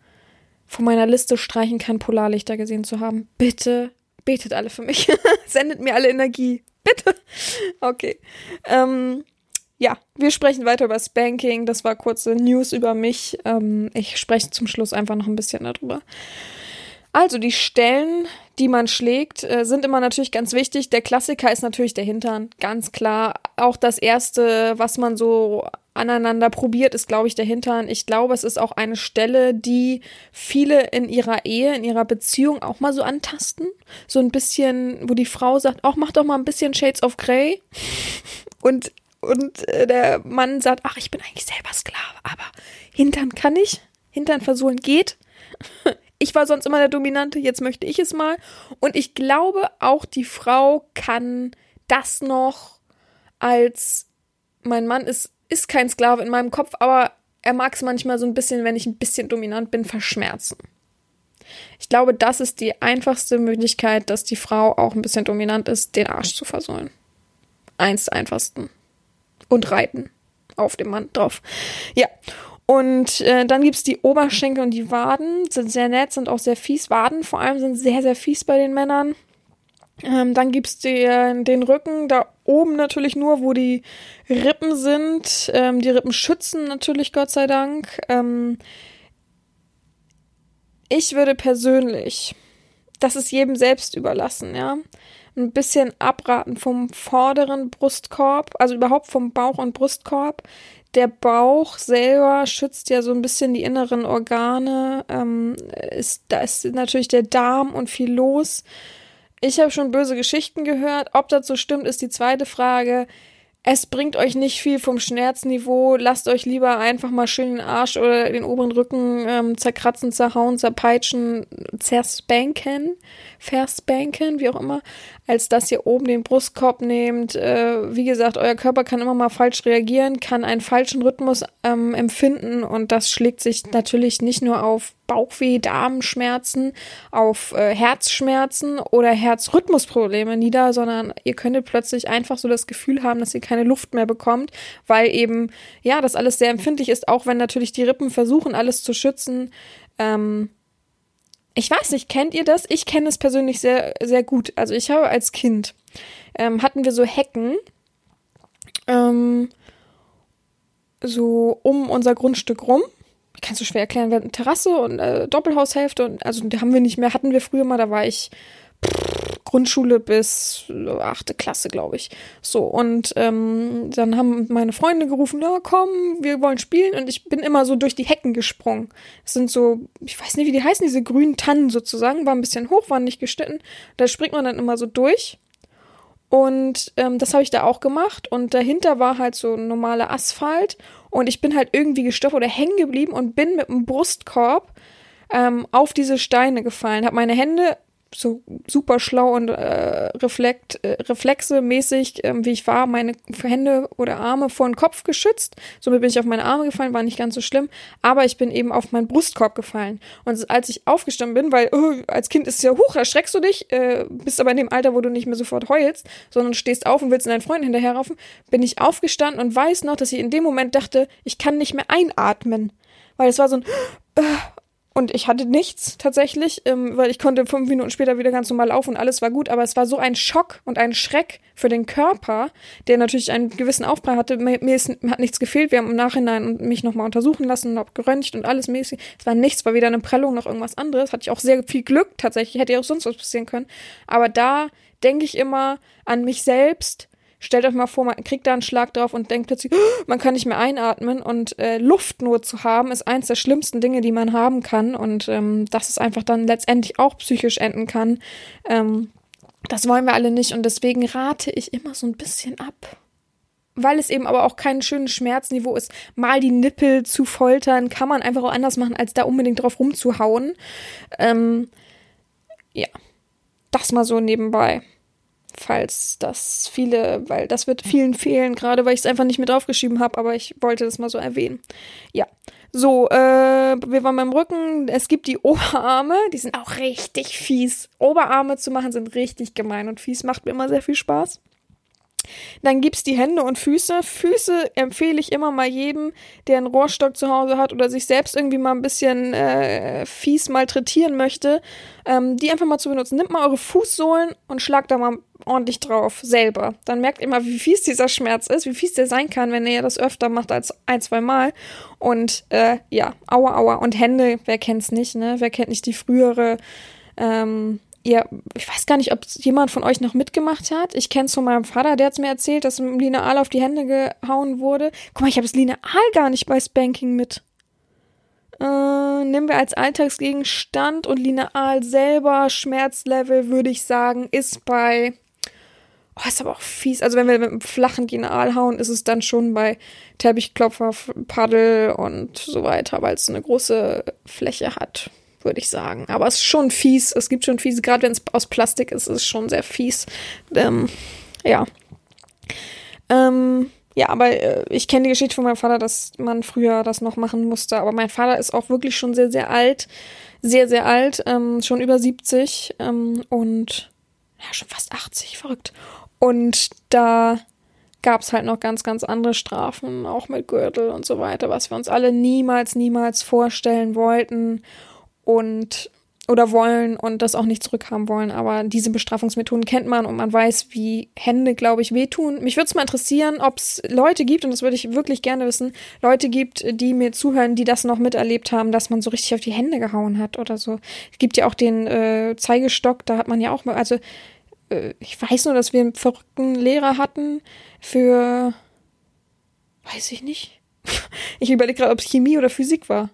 von meiner Liste streichen kann, Polarlichter gesehen zu haben. Bitte betet alle für mich. Sendet mir alle Energie. Bitte. Okay. Ähm, ja, wir sprechen weiter über Spanking. Das war kurze News über mich. Ähm, ich spreche zum Schluss einfach noch ein bisschen darüber. Also die Stellen, die man schlägt, äh, sind immer natürlich ganz wichtig. Der Klassiker ist natürlich der Hintern, ganz klar. Auch das erste, was man so aneinander probiert, ist, glaube ich, der Hintern. Ich glaube, es ist auch eine Stelle, die viele in ihrer Ehe, in ihrer Beziehung auch mal so antasten. So ein bisschen, wo die Frau sagt, auch mach doch mal ein bisschen Shades of Grey. Und, und äh, der Mann sagt, ach, ich bin eigentlich selber Sklave, aber Hintern kann ich. Hintern versohlen geht. Ich war sonst immer der Dominante, jetzt möchte ich es mal. Und ich glaube, auch die Frau kann das noch als mein Mann ist ist kein Sklave in meinem Kopf, aber er mag es manchmal so ein bisschen, wenn ich ein bisschen dominant bin, verschmerzen. Ich glaube, das ist die einfachste Möglichkeit, dass die Frau auch ein bisschen dominant ist, den Arsch zu versohlen. Eins der einfachsten. Und reiten auf dem Mann drauf. Ja. Und äh, dann es die Oberschenkel und die Waden. Sind sehr nett, sind auch sehr fies. Waden vor allem sind sehr, sehr fies bei den Männern. Ähm, dann gibt's den, den Rücken, da oben natürlich nur, wo die Rippen sind. Ähm, die Rippen schützen natürlich, Gott sei Dank. Ähm, ich würde persönlich, das ist jedem selbst überlassen, ja, ein bisschen abraten vom vorderen Brustkorb, also überhaupt vom Bauch und Brustkorb. Der Bauch selber schützt ja so ein bisschen die inneren Organe. Ähm, ist, da ist natürlich der Darm und viel los. Ich habe schon böse Geschichten gehört. Ob das so stimmt, ist die zweite Frage. Es bringt euch nicht viel vom Schmerzniveau. Lasst euch lieber einfach mal schön den Arsch oder den oberen Rücken ähm, zerkratzen, zerhauen, zerpeitschen, zerspanken, verspanken, wie auch immer, als dass ihr oben den Brustkorb nehmt. Äh, wie gesagt, euer Körper kann immer mal falsch reagieren, kann einen falschen Rhythmus ähm, empfinden und das schlägt sich natürlich nicht nur auf Bauchweh, Darmschmerzen, auf äh, Herzschmerzen oder Herzrhythmusprobleme nieder, sondern ihr könntet plötzlich einfach so das Gefühl haben, dass ihr keine Luft mehr bekommt, weil eben, ja, das alles sehr empfindlich ist, auch wenn natürlich die Rippen versuchen, alles zu schützen. Ähm, ich weiß nicht, kennt ihr das? Ich kenne es persönlich sehr, sehr gut. Also ich habe als Kind, ähm, hatten wir so Hecken, ähm, so um unser Grundstück rum kannst du schwer erklären, wir hatten Terrasse und äh, Doppelhaushälfte und also die haben wir nicht mehr, hatten wir früher mal, da war ich pff, Grundschule bis achte Klasse, glaube ich. So, und ähm, dann haben meine Freunde gerufen, na komm, wir wollen spielen und ich bin immer so durch die Hecken gesprungen. Es sind so, ich weiß nicht, wie die heißen, diese grünen Tannen sozusagen, war ein bisschen hoch, waren nicht geschnitten. Da springt man dann immer so durch. Und ähm, das habe ich da auch gemacht. Und dahinter war halt so normaler Asphalt. Und ich bin halt irgendwie gestoppt oder hängen geblieben und bin mit dem Brustkorb ähm, auf diese Steine gefallen. Habe meine Hände so super schlau und äh, reflekt, äh, reflexemäßig, äh, wie ich war, meine Hände oder Arme vor den Kopf geschützt. Somit bin ich auf meine Arme gefallen, war nicht ganz so schlimm. Aber ich bin eben auf meinen Brustkorb gefallen. Und als ich aufgestanden bin, weil oh, als Kind ist es ja hoch, erschreckst du dich, äh, bist aber in dem Alter, wo du nicht mehr sofort heulst, sondern stehst auf und willst in deinen Freunden hinterherraufen, bin ich aufgestanden und weiß noch, dass ich in dem Moment dachte, ich kann nicht mehr einatmen. Weil es war so ein äh, und ich hatte nichts tatsächlich, ähm, weil ich konnte fünf Minuten später wieder ganz normal laufen und alles war gut. Aber es war so ein Schock und ein Schreck für den Körper, der natürlich einen gewissen Aufprall hatte. Mir, mir ist, hat nichts gefehlt. Wir haben im Nachhinein mich nochmal untersuchen lassen und hab geröntgt und alles mäßig. Es war nichts, war weder eine Prellung noch irgendwas anderes. Hatte ich auch sehr viel Glück tatsächlich. Hätte ja auch sonst was passieren können. Aber da denke ich immer an mich selbst Stellt euch mal vor, man kriegt da einen Schlag drauf und denkt plötzlich, oh, man kann nicht mehr einatmen und äh, Luft nur zu haben ist eins der schlimmsten Dinge, die man haben kann und ähm, dass es einfach dann letztendlich auch psychisch enden kann. Ähm, das wollen wir alle nicht und deswegen rate ich immer so ein bisschen ab. Weil es eben aber auch kein schönes Schmerzniveau ist, mal die Nippel zu foltern, kann man einfach auch anders machen, als da unbedingt drauf rumzuhauen. Ähm, ja, das mal so nebenbei falls das viele, weil das wird vielen fehlen, gerade weil ich es einfach nicht mit aufgeschrieben habe, aber ich wollte das mal so erwähnen. Ja. So, äh, wir waren beim Rücken. Es gibt die Oberarme, die sind auch richtig fies. Oberarme zu machen sind richtig gemein und fies, macht mir immer sehr viel Spaß. Dann gibt's die Hände und Füße. Füße empfehle ich immer mal jedem, der einen Rohrstock zu Hause hat oder sich selbst irgendwie mal ein bisschen äh, fies malträtieren möchte, ähm, die einfach mal zu benutzen. Nimmt mal eure Fußsohlen und schlagt da mal ordentlich drauf, selber. Dann merkt ihr mal, wie fies dieser Schmerz ist, wie fies der sein kann, wenn ihr das öfter macht als ein, zwei Mal. Und äh, ja, aua, aua. Und Hände, wer kennt's nicht, ne? Wer kennt nicht die frühere ähm, ihr, ich weiß gar nicht, ob jemand von euch noch mitgemacht hat. Ich kenne es von meinem Vater, der hat mir erzählt, dass ihm Lineal auf die Hände gehauen wurde. Guck mal, ich habe das Lineal gar nicht bei Spanking mit. Äh, nehmen wir als Alltagsgegenstand und Lineal selber, Schmerzlevel, würde ich sagen, ist bei. Oh, ist aber auch fies. Also, wenn wir mit einem flachen Lineal hauen, ist es dann schon bei Teppichklopfer, Paddel und so weiter, weil es eine große Fläche hat würde ich sagen. Aber es ist schon fies. Es gibt schon fies, gerade wenn es aus Plastik ist, ist es schon sehr fies. Ähm, ja. Ähm, ja, aber äh, ich kenne die Geschichte von meinem Vater, dass man früher das noch machen musste. Aber mein Vater ist auch wirklich schon sehr, sehr alt. Sehr, sehr alt. Ähm, schon über 70. Ähm, und ja, schon fast 80. Verrückt. Und da gab es halt noch ganz, ganz andere Strafen, auch mit Gürtel und so weiter, was wir uns alle niemals, niemals vorstellen wollten. Und oder wollen und das auch nicht zurückhaben wollen. Aber diese Bestrafungsmethoden kennt man und man weiß, wie Hände, glaube ich, wehtun. Mich würde es mal interessieren, ob es Leute gibt, und das würde ich wirklich gerne wissen, Leute gibt, die mir zuhören, die das noch miterlebt haben, dass man so richtig auf die Hände gehauen hat oder so. Es gibt ja auch den äh, Zeigestock, da hat man ja auch mal, also äh, ich weiß nur, dass wir einen verrückten Lehrer hatten für, weiß ich nicht. Ich überlege gerade, ob es Chemie oder Physik war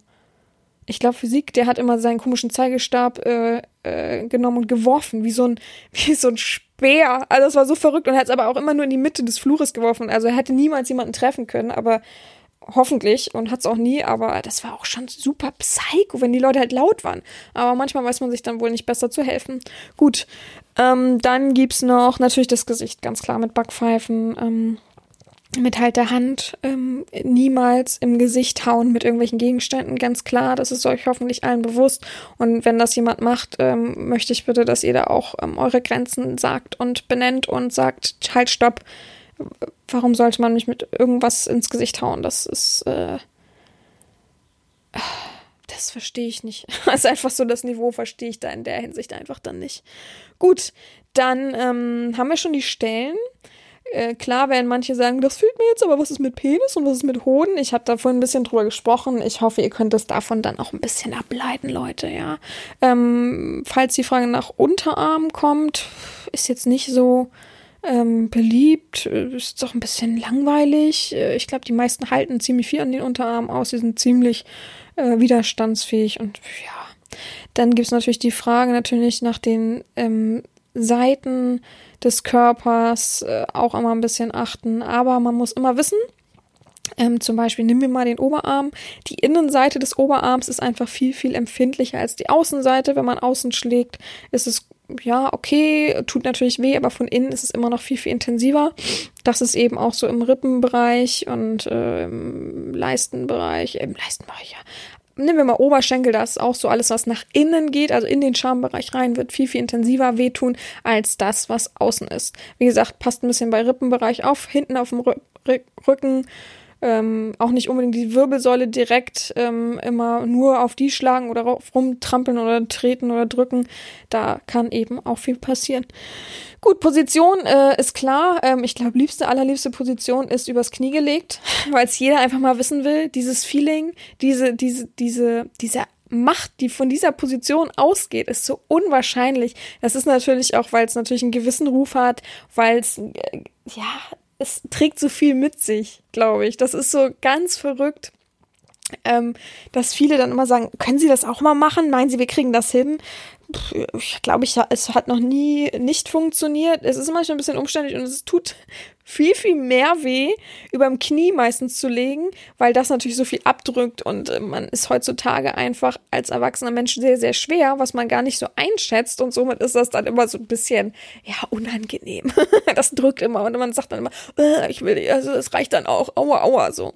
ich glaube, Physik, der hat immer seinen komischen Zeigestab äh, äh, genommen und geworfen, wie so ein, wie so ein Speer. Also es war so verrückt und er hat es aber auch immer nur in die Mitte des Flures geworfen. Also er hätte niemals jemanden treffen können, aber hoffentlich und hat es auch nie, aber das war auch schon super psycho, wenn die Leute halt laut waren. Aber manchmal weiß man sich dann wohl nicht besser zu helfen. Gut, ähm, dann gibt's noch natürlich das Gesicht, ganz klar mit Backpfeifen. Ähm, mit halt der Hand ähm, niemals im Gesicht hauen mit irgendwelchen Gegenständen, ganz klar. Das ist euch hoffentlich allen bewusst. Und wenn das jemand macht, ähm, möchte ich bitte, dass ihr da auch ähm, eure Grenzen sagt und benennt und sagt, halt, stopp. Warum sollte man mich mit irgendwas ins Gesicht hauen? Das ist, äh, das verstehe ich nicht. Das ist einfach so, das Niveau verstehe ich da in der Hinsicht einfach dann nicht. Gut, dann ähm, haben wir schon die Stellen. Äh, klar werden manche sagen, das fühlt mir jetzt, aber was ist mit Penis und was ist mit Hoden? Ich habe da vorhin ein bisschen drüber gesprochen. Ich hoffe, ihr könnt es davon dann auch ein bisschen ableiten, Leute, ja. Ähm, falls die Frage nach Unterarm kommt, ist jetzt nicht so ähm, beliebt, ist doch ein bisschen langweilig. Äh, ich glaube, die meisten halten ziemlich viel an den Unterarmen aus. Sie sind ziemlich äh, widerstandsfähig und ja. Dann gibt es natürlich die Frage natürlich nach den ähm, Seiten des Körpers äh, auch immer ein bisschen achten. Aber man muss immer wissen, ähm, zum Beispiel nehmen wir mal den Oberarm. Die Innenseite des Oberarms ist einfach viel, viel empfindlicher als die Außenseite. Wenn man außen schlägt, ist es ja okay, tut natürlich weh, aber von innen ist es immer noch viel, viel intensiver. Das ist eben auch so im Rippenbereich und äh, im Leistenbereich, im Leistenbereich, ja, nehmen wir mal Oberschenkel, da ist auch so alles, was nach innen geht, also in den Schambereich rein, wird viel, viel intensiver wehtun als das, was außen ist. Wie gesagt, passt ein bisschen bei Rippenbereich auf, hinten auf dem Rücken ähm, auch nicht unbedingt die Wirbelsäule direkt ähm, immer nur auf die schlagen oder rumtrampeln oder treten oder drücken. Da kann eben auch viel passieren. Gut, Position äh, ist klar. Ähm, ich glaube, liebste, allerliebste Position ist übers Knie gelegt, weil es jeder einfach mal wissen will. Dieses Feeling, diese, diese, diese, diese Macht, die von dieser Position ausgeht, ist so unwahrscheinlich. Das ist natürlich auch, weil es natürlich einen gewissen Ruf hat, weil es äh, ja es trägt so viel mit sich, glaube ich. Das ist so ganz verrückt. Ähm, dass viele dann immer sagen, können Sie das auch mal machen? Meinen Sie, wir kriegen das hin? ich glaube, ich, es hat noch nie nicht funktioniert. Es ist manchmal ein bisschen umständlich und es tut viel, viel mehr weh, überm Knie meistens zu legen, weil das natürlich so viel abdrückt und äh, man ist heutzutage einfach als erwachsener Mensch sehr, sehr schwer, was man gar nicht so einschätzt und somit ist das dann immer so ein bisschen, ja, unangenehm. das drückt immer und man sagt dann immer, äh, ich will, also es reicht dann auch, aua, aua, so.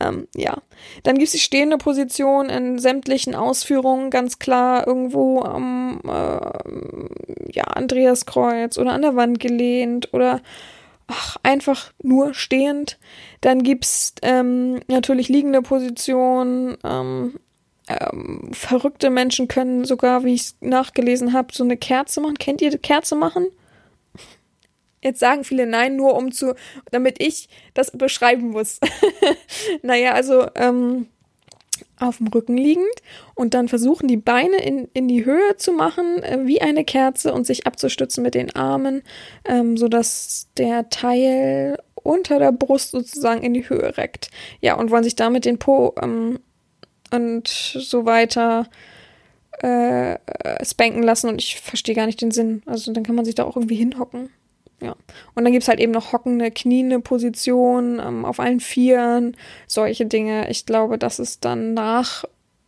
Ähm, ja. Dann gibt es die stehende Position in sämtlichen Ausführungen, ganz klar irgendwo am, äh, ja, Andreaskreuz oder an der Wand gelehnt oder ach, einfach nur stehend. Dann gibt's ähm, natürlich liegende Positionen. Ähm, ähm, verrückte Menschen können sogar, wie ich nachgelesen habe, so eine Kerze machen. Kennt ihr Kerze machen? Jetzt sagen viele nein, nur um zu, damit ich das beschreiben muss. naja, also ähm, auf dem Rücken liegend und dann versuchen die Beine in, in die Höhe zu machen, äh, wie eine Kerze und sich abzustützen mit den Armen, ähm, sodass der Teil unter der Brust sozusagen in die Höhe reckt. Ja, und wollen sich damit den Po ähm, und so weiter äh, spanken lassen und ich verstehe gar nicht den Sinn. Also dann kann man sich da auch irgendwie hinhocken. Ja. Und dann gibt es halt eben noch hockende, kniende Position ähm, auf allen Vieren, solche Dinge. Ich glaube, das ist dann nach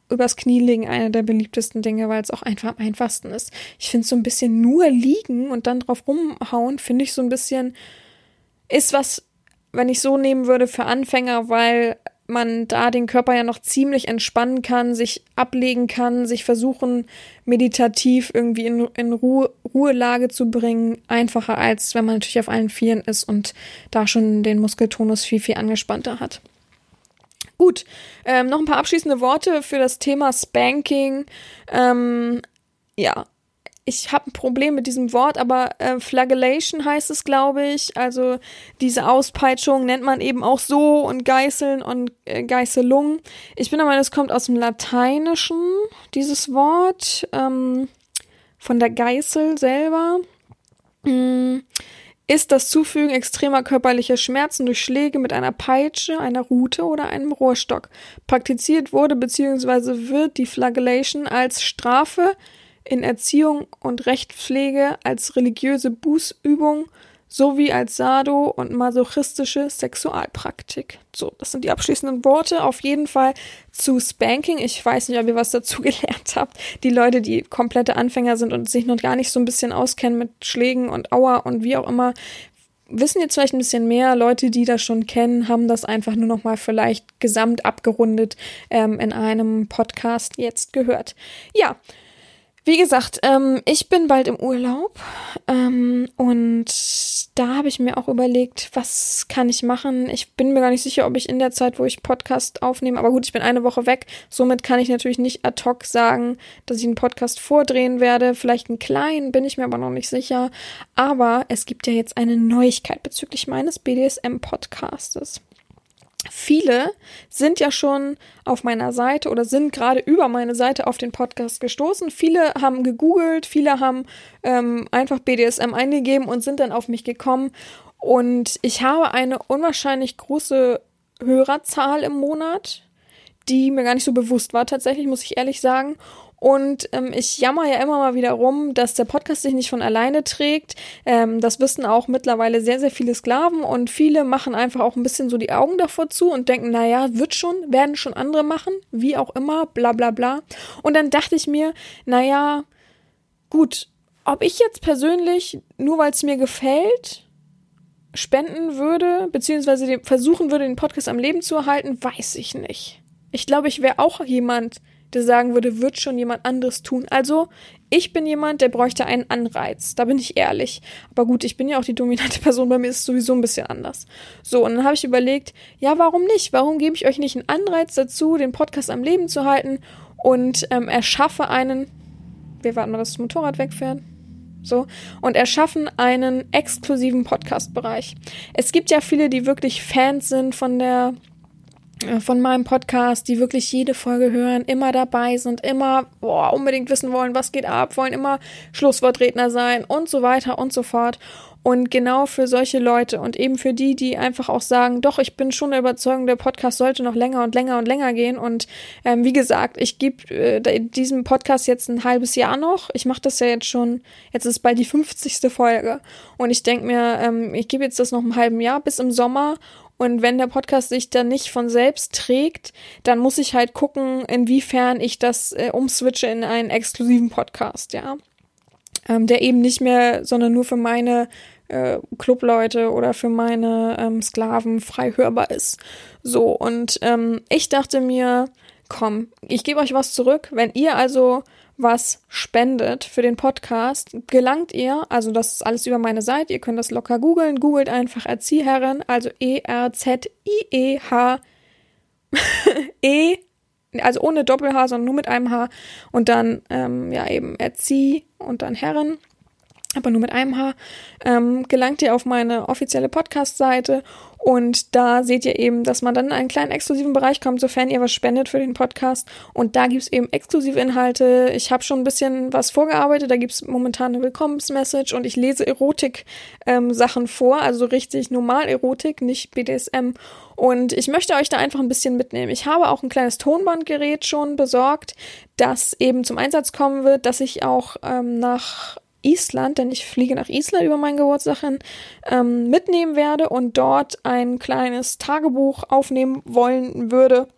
übers Knie legen eine der beliebtesten Dinge, weil es auch einfach am einfachsten ist. Ich finde so ein bisschen nur liegen und dann drauf rumhauen, finde ich so ein bisschen, ist was, wenn ich so nehmen würde für Anfänger, weil man da den Körper ja noch ziemlich entspannen kann, sich ablegen kann, sich versuchen, meditativ irgendwie in, in Ruhe, Ruhelage zu bringen, einfacher als wenn man natürlich auf allen Vieren ist und da schon den Muskeltonus viel, viel angespannter hat. Gut, ähm, noch ein paar abschließende Worte für das Thema Spanking. Ähm, ja, ich habe ein Problem mit diesem Wort, aber äh, Flagellation heißt es, glaube ich. Also diese Auspeitschung nennt man eben auch so und Geißeln und äh, Geißelung. Ich bin der Meinung, es kommt aus dem Lateinischen, dieses Wort, ähm, von der Geißel selber. Mm, ist das Zufügen extremer körperlicher Schmerzen durch Schläge mit einer Peitsche, einer Rute oder einem Rohrstock. Praktiziert wurde bzw. wird die Flagellation als Strafe in Erziehung und Rechtspflege, als religiöse Bußübung sowie als Sado- und masochistische Sexualpraktik. So, das sind die abschließenden Worte. Auf jeden Fall zu Spanking. Ich weiß nicht, ob ihr was dazu gelernt habt. Die Leute, die komplette Anfänger sind und sich noch gar nicht so ein bisschen auskennen mit Schlägen und Aua und wie auch immer, wissen jetzt vielleicht ein bisschen mehr. Leute, die das schon kennen, haben das einfach nur noch mal vielleicht gesamt abgerundet ähm, in einem Podcast jetzt gehört. Ja, wie gesagt, ähm, ich bin bald im Urlaub ähm, und da habe ich mir auch überlegt, was kann ich machen. Ich bin mir gar nicht sicher, ob ich in der Zeit, wo ich Podcast aufnehme, aber gut, ich bin eine Woche weg. Somit kann ich natürlich nicht ad hoc sagen, dass ich einen Podcast vordrehen werde. Vielleicht einen kleinen, bin ich mir aber noch nicht sicher. Aber es gibt ja jetzt eine Neuigkeit bezüglich meines BDSM-Podcastes. Viele sind ja schon auf meiner Seite oder sind gerade über meine Seite auf den Podcast gestoßen. Viele haben gegoogelt, viele haben ähm, einfach BDSM eingegeben und sind dann auf mich gekommen. Und ich habe eine unwahrscheinlich große Hörerzahl im Monat, die mir gar nicht so bewusst war, tatsächlich, muss ich ehrlich sagen. Und ähm, ich jammer ja immer mal wieder rum, dass der Podcast sich nicht von alleine trägt. Ähm, das wissen auch mittlerweile sehr, sehr viele Sklaven und viele machen einfach auch ein bisschen so die Augen davor zu und denken, naja, wird schon, werden schon andere machen, wie auch immer, bla bla bla. Und dann dachte ich mir, naja, gut, ob ich jetzt persönlich, nur weil es mir gefällt, spenden würde, beziehungsweise versuchen würde, den Podcast am Leben zu erhalten, weiß ich nicht. Ich glaube, ich wäre auch jemand, der sagen würde, wird schon jemand anderes tun. Also, ich bin jemand, der bräuchte einen Anreiz. Da bin ich ehrlich. Aber gut, ich bin ja auch die dominante Person, bei mir ist es sowieso ein bisschen anders. So, und dann habe ich überlegt, ja, warum nicht? Warum gebe ich euch nicht einen Anreiz dazu, den Podcast am Leben zu halten und ähm, erschaffe einen. Wir warten mal, dass das Motorrad wegfährt. So, und erschaffen einen exklusiven Podcast-Bereich. Es gibt ja viele, die wirklich Fans sind von der von meinem Podcast, die wirklich jede Folge hören, immer dabei sind, immer boah, unbedingt wissen wollen, was geht ab, wollen immer Schlusswortredner sein und so weiter und so fort. Und genau für solche Leute und eben für die, die einfach auch sagen, doch, ich bin schon der Überzeugung, der Podcast sollte noch länger und länger und länger gehen. Und ähm, wie gesagt, ich gebe äh, diesem Podcast jetzt ein halbes Jahr noch. Ich mache das ja jetzt schon, jetzt ist bald die 50. Folge. Und ich denke mir, ähm, ich gebe jetzt das noch ein halben Jahr bis im Sommer und wenn der Podcast sich dann nicht von selbst trägt, dann muss ich halt gucken, inwiefern ich das äh, umswitche in einen exklusiven Podcast, ja. Ähm, der eben nicht mehr, sondern nur für meine äh, Clubleute oder für meine ähm, Sklaven frei hörbar ist. So, und ähm, ich dachte mir, komm, ich gebe euch was zurück. Wenn ihr also was spendet für den Podcast, gelangt ihr, also das ist alles über meine Seite, ihr könnt das locker googeln, googelt einfach Erzieherin, also E-R-Z-I-E-H E, also ohne Doppel-H, sondern nur mit einem H und dann, ähm, ja eben Erzieh und dann Herren aber nur mit einem H, ähm, gelangt ihr auf meine offizielle Podcast-Seite und da seht ihr eben, dass man dann in einen kleinen exklusiven Bereich kommt, sofern ihr was spendet für den Podcast. Und da gibt's eben exklusive Inhalte. Ich habe schon ein bisschen was vorgearbeitet. Da gibt's momentan eine Willkommensmessage und ich lese Erotik-Sachen ähm, vor, also richtig normal Erotik, nicht BDSM. Und ich möchte euch da einfach ein bisschen mitnehmen. Ich habe auch ein kleines Tonbandgerät schon besorgt, das eben zum Einsatz kommen wird, dass ich auch ähm, nach Island, denn ich fliege nach Island über meinen Geburtstag hin, ähm, mitnehmen werde und dort ein kleines Tagebuch aufnehmen wollen würde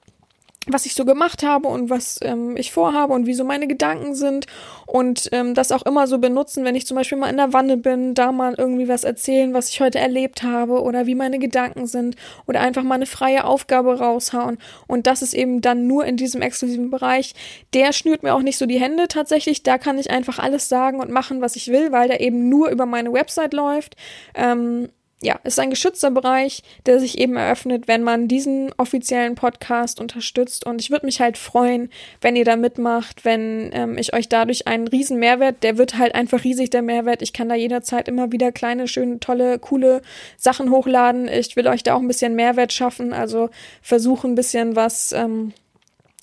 was ich so gemacht habe und was ähm, ich vorhabe und wie so meine Gedanken sind und ähm, das auch immer so benutzen, wenn ich zum Beispiel mal in der Wanne bin, da mal irgendwie was erzählen, was ich heute erlebt habe oder wie meine Gedanken sind oder einfach mal eine freie Aufgabe raushauen und das ist eben dann nur in diesem exklusiven Bereich. Der schnürt mir auch nicht so die Hände tatsächlich, da kann ich einfach alles sagen und machen, was ich will, weil der eben nur über meine Website läuft. Ähm, ja, ist ein geschützter Bereich, der sich eben eröffnet, wenn man diesen offiziellen Podcast unterstützt. Und ich würde mich halt freuen, wenn ihr da mitmacht, wenn ähm, ich euch dadurch einen riesen Mehrwert, der wird halt einfach riesig, der Mehrwert. Ich kann da jederzeit immer wieder kleine, schöne, tolle, coole Sachen hochladen. Ich will euch da auch ein bisschen Mehrwert schaffen, also versuchen ein bisschen was ähm,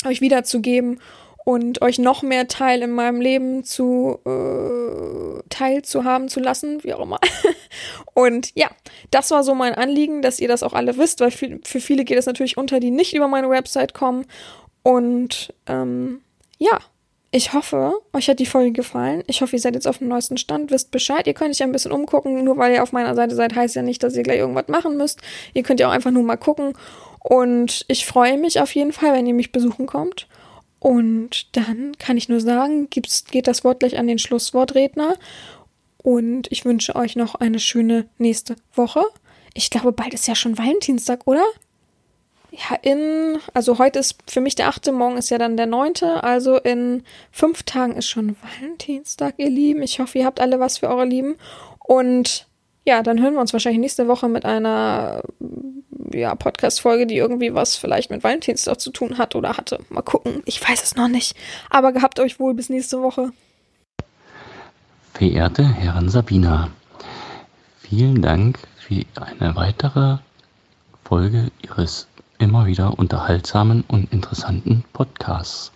euch wiederzugeben und euch noch mehr Teil in meinem Leben zu äh, teil zu haben zu lassen, wie auch immer. und ja, das war so mein Anliegen, dass ihr das auch alle wisst, weil für, für viele geht es natürlich unter, die nicht über meine Website kommen. Und ähm, ja, ich hoffe, euch hat die Folge gefallen. Ich hoffe, ihr seid jetzt auf dem neuesten Stand, wisst Bescheid. Ihr könnt euch ein bisschen umgucken. Nur weil ihr auf meiner Seite seid, heißt ja nicht, dass ihr gleich irgendwas machen müsst. Ihr könnt ja auch einfach nur mal gucken. Und ich freue mich auf jeden Fall, wenn ihr mich besuchen kommt. Und dann kann ich nur sagen, gibt's, geht das Wort gleich an den Schlusswortredner. Und ich wünsche euch noch eine schöne nächste Woche. Ich glaube, bald ist ja schon Valentinstag, oder? Ja, in, also heute ist für mich der achte, morgen ist ja dann der neunte, also in fünf Tagen ist schon Valentinstag, ihr Lieben. Ich hoffe, ihr habt alle was für eure Lieben. Und ja, dann hören wir uns wahrscheinlich nächste Woche mit einer ja, Podcast-Folge, die irgendwie was vielleicht mit Valentinstag zu tun hat oder hatte. Mal gucken. Ich weiß es noch nicht. Aber gehabt euch wohl bis nächste Woche. Verehrte Herren Sabina, vielen Dank für eine weitere Folge Ihres immer wieder unterhaltsamen und interessanten Podcasts.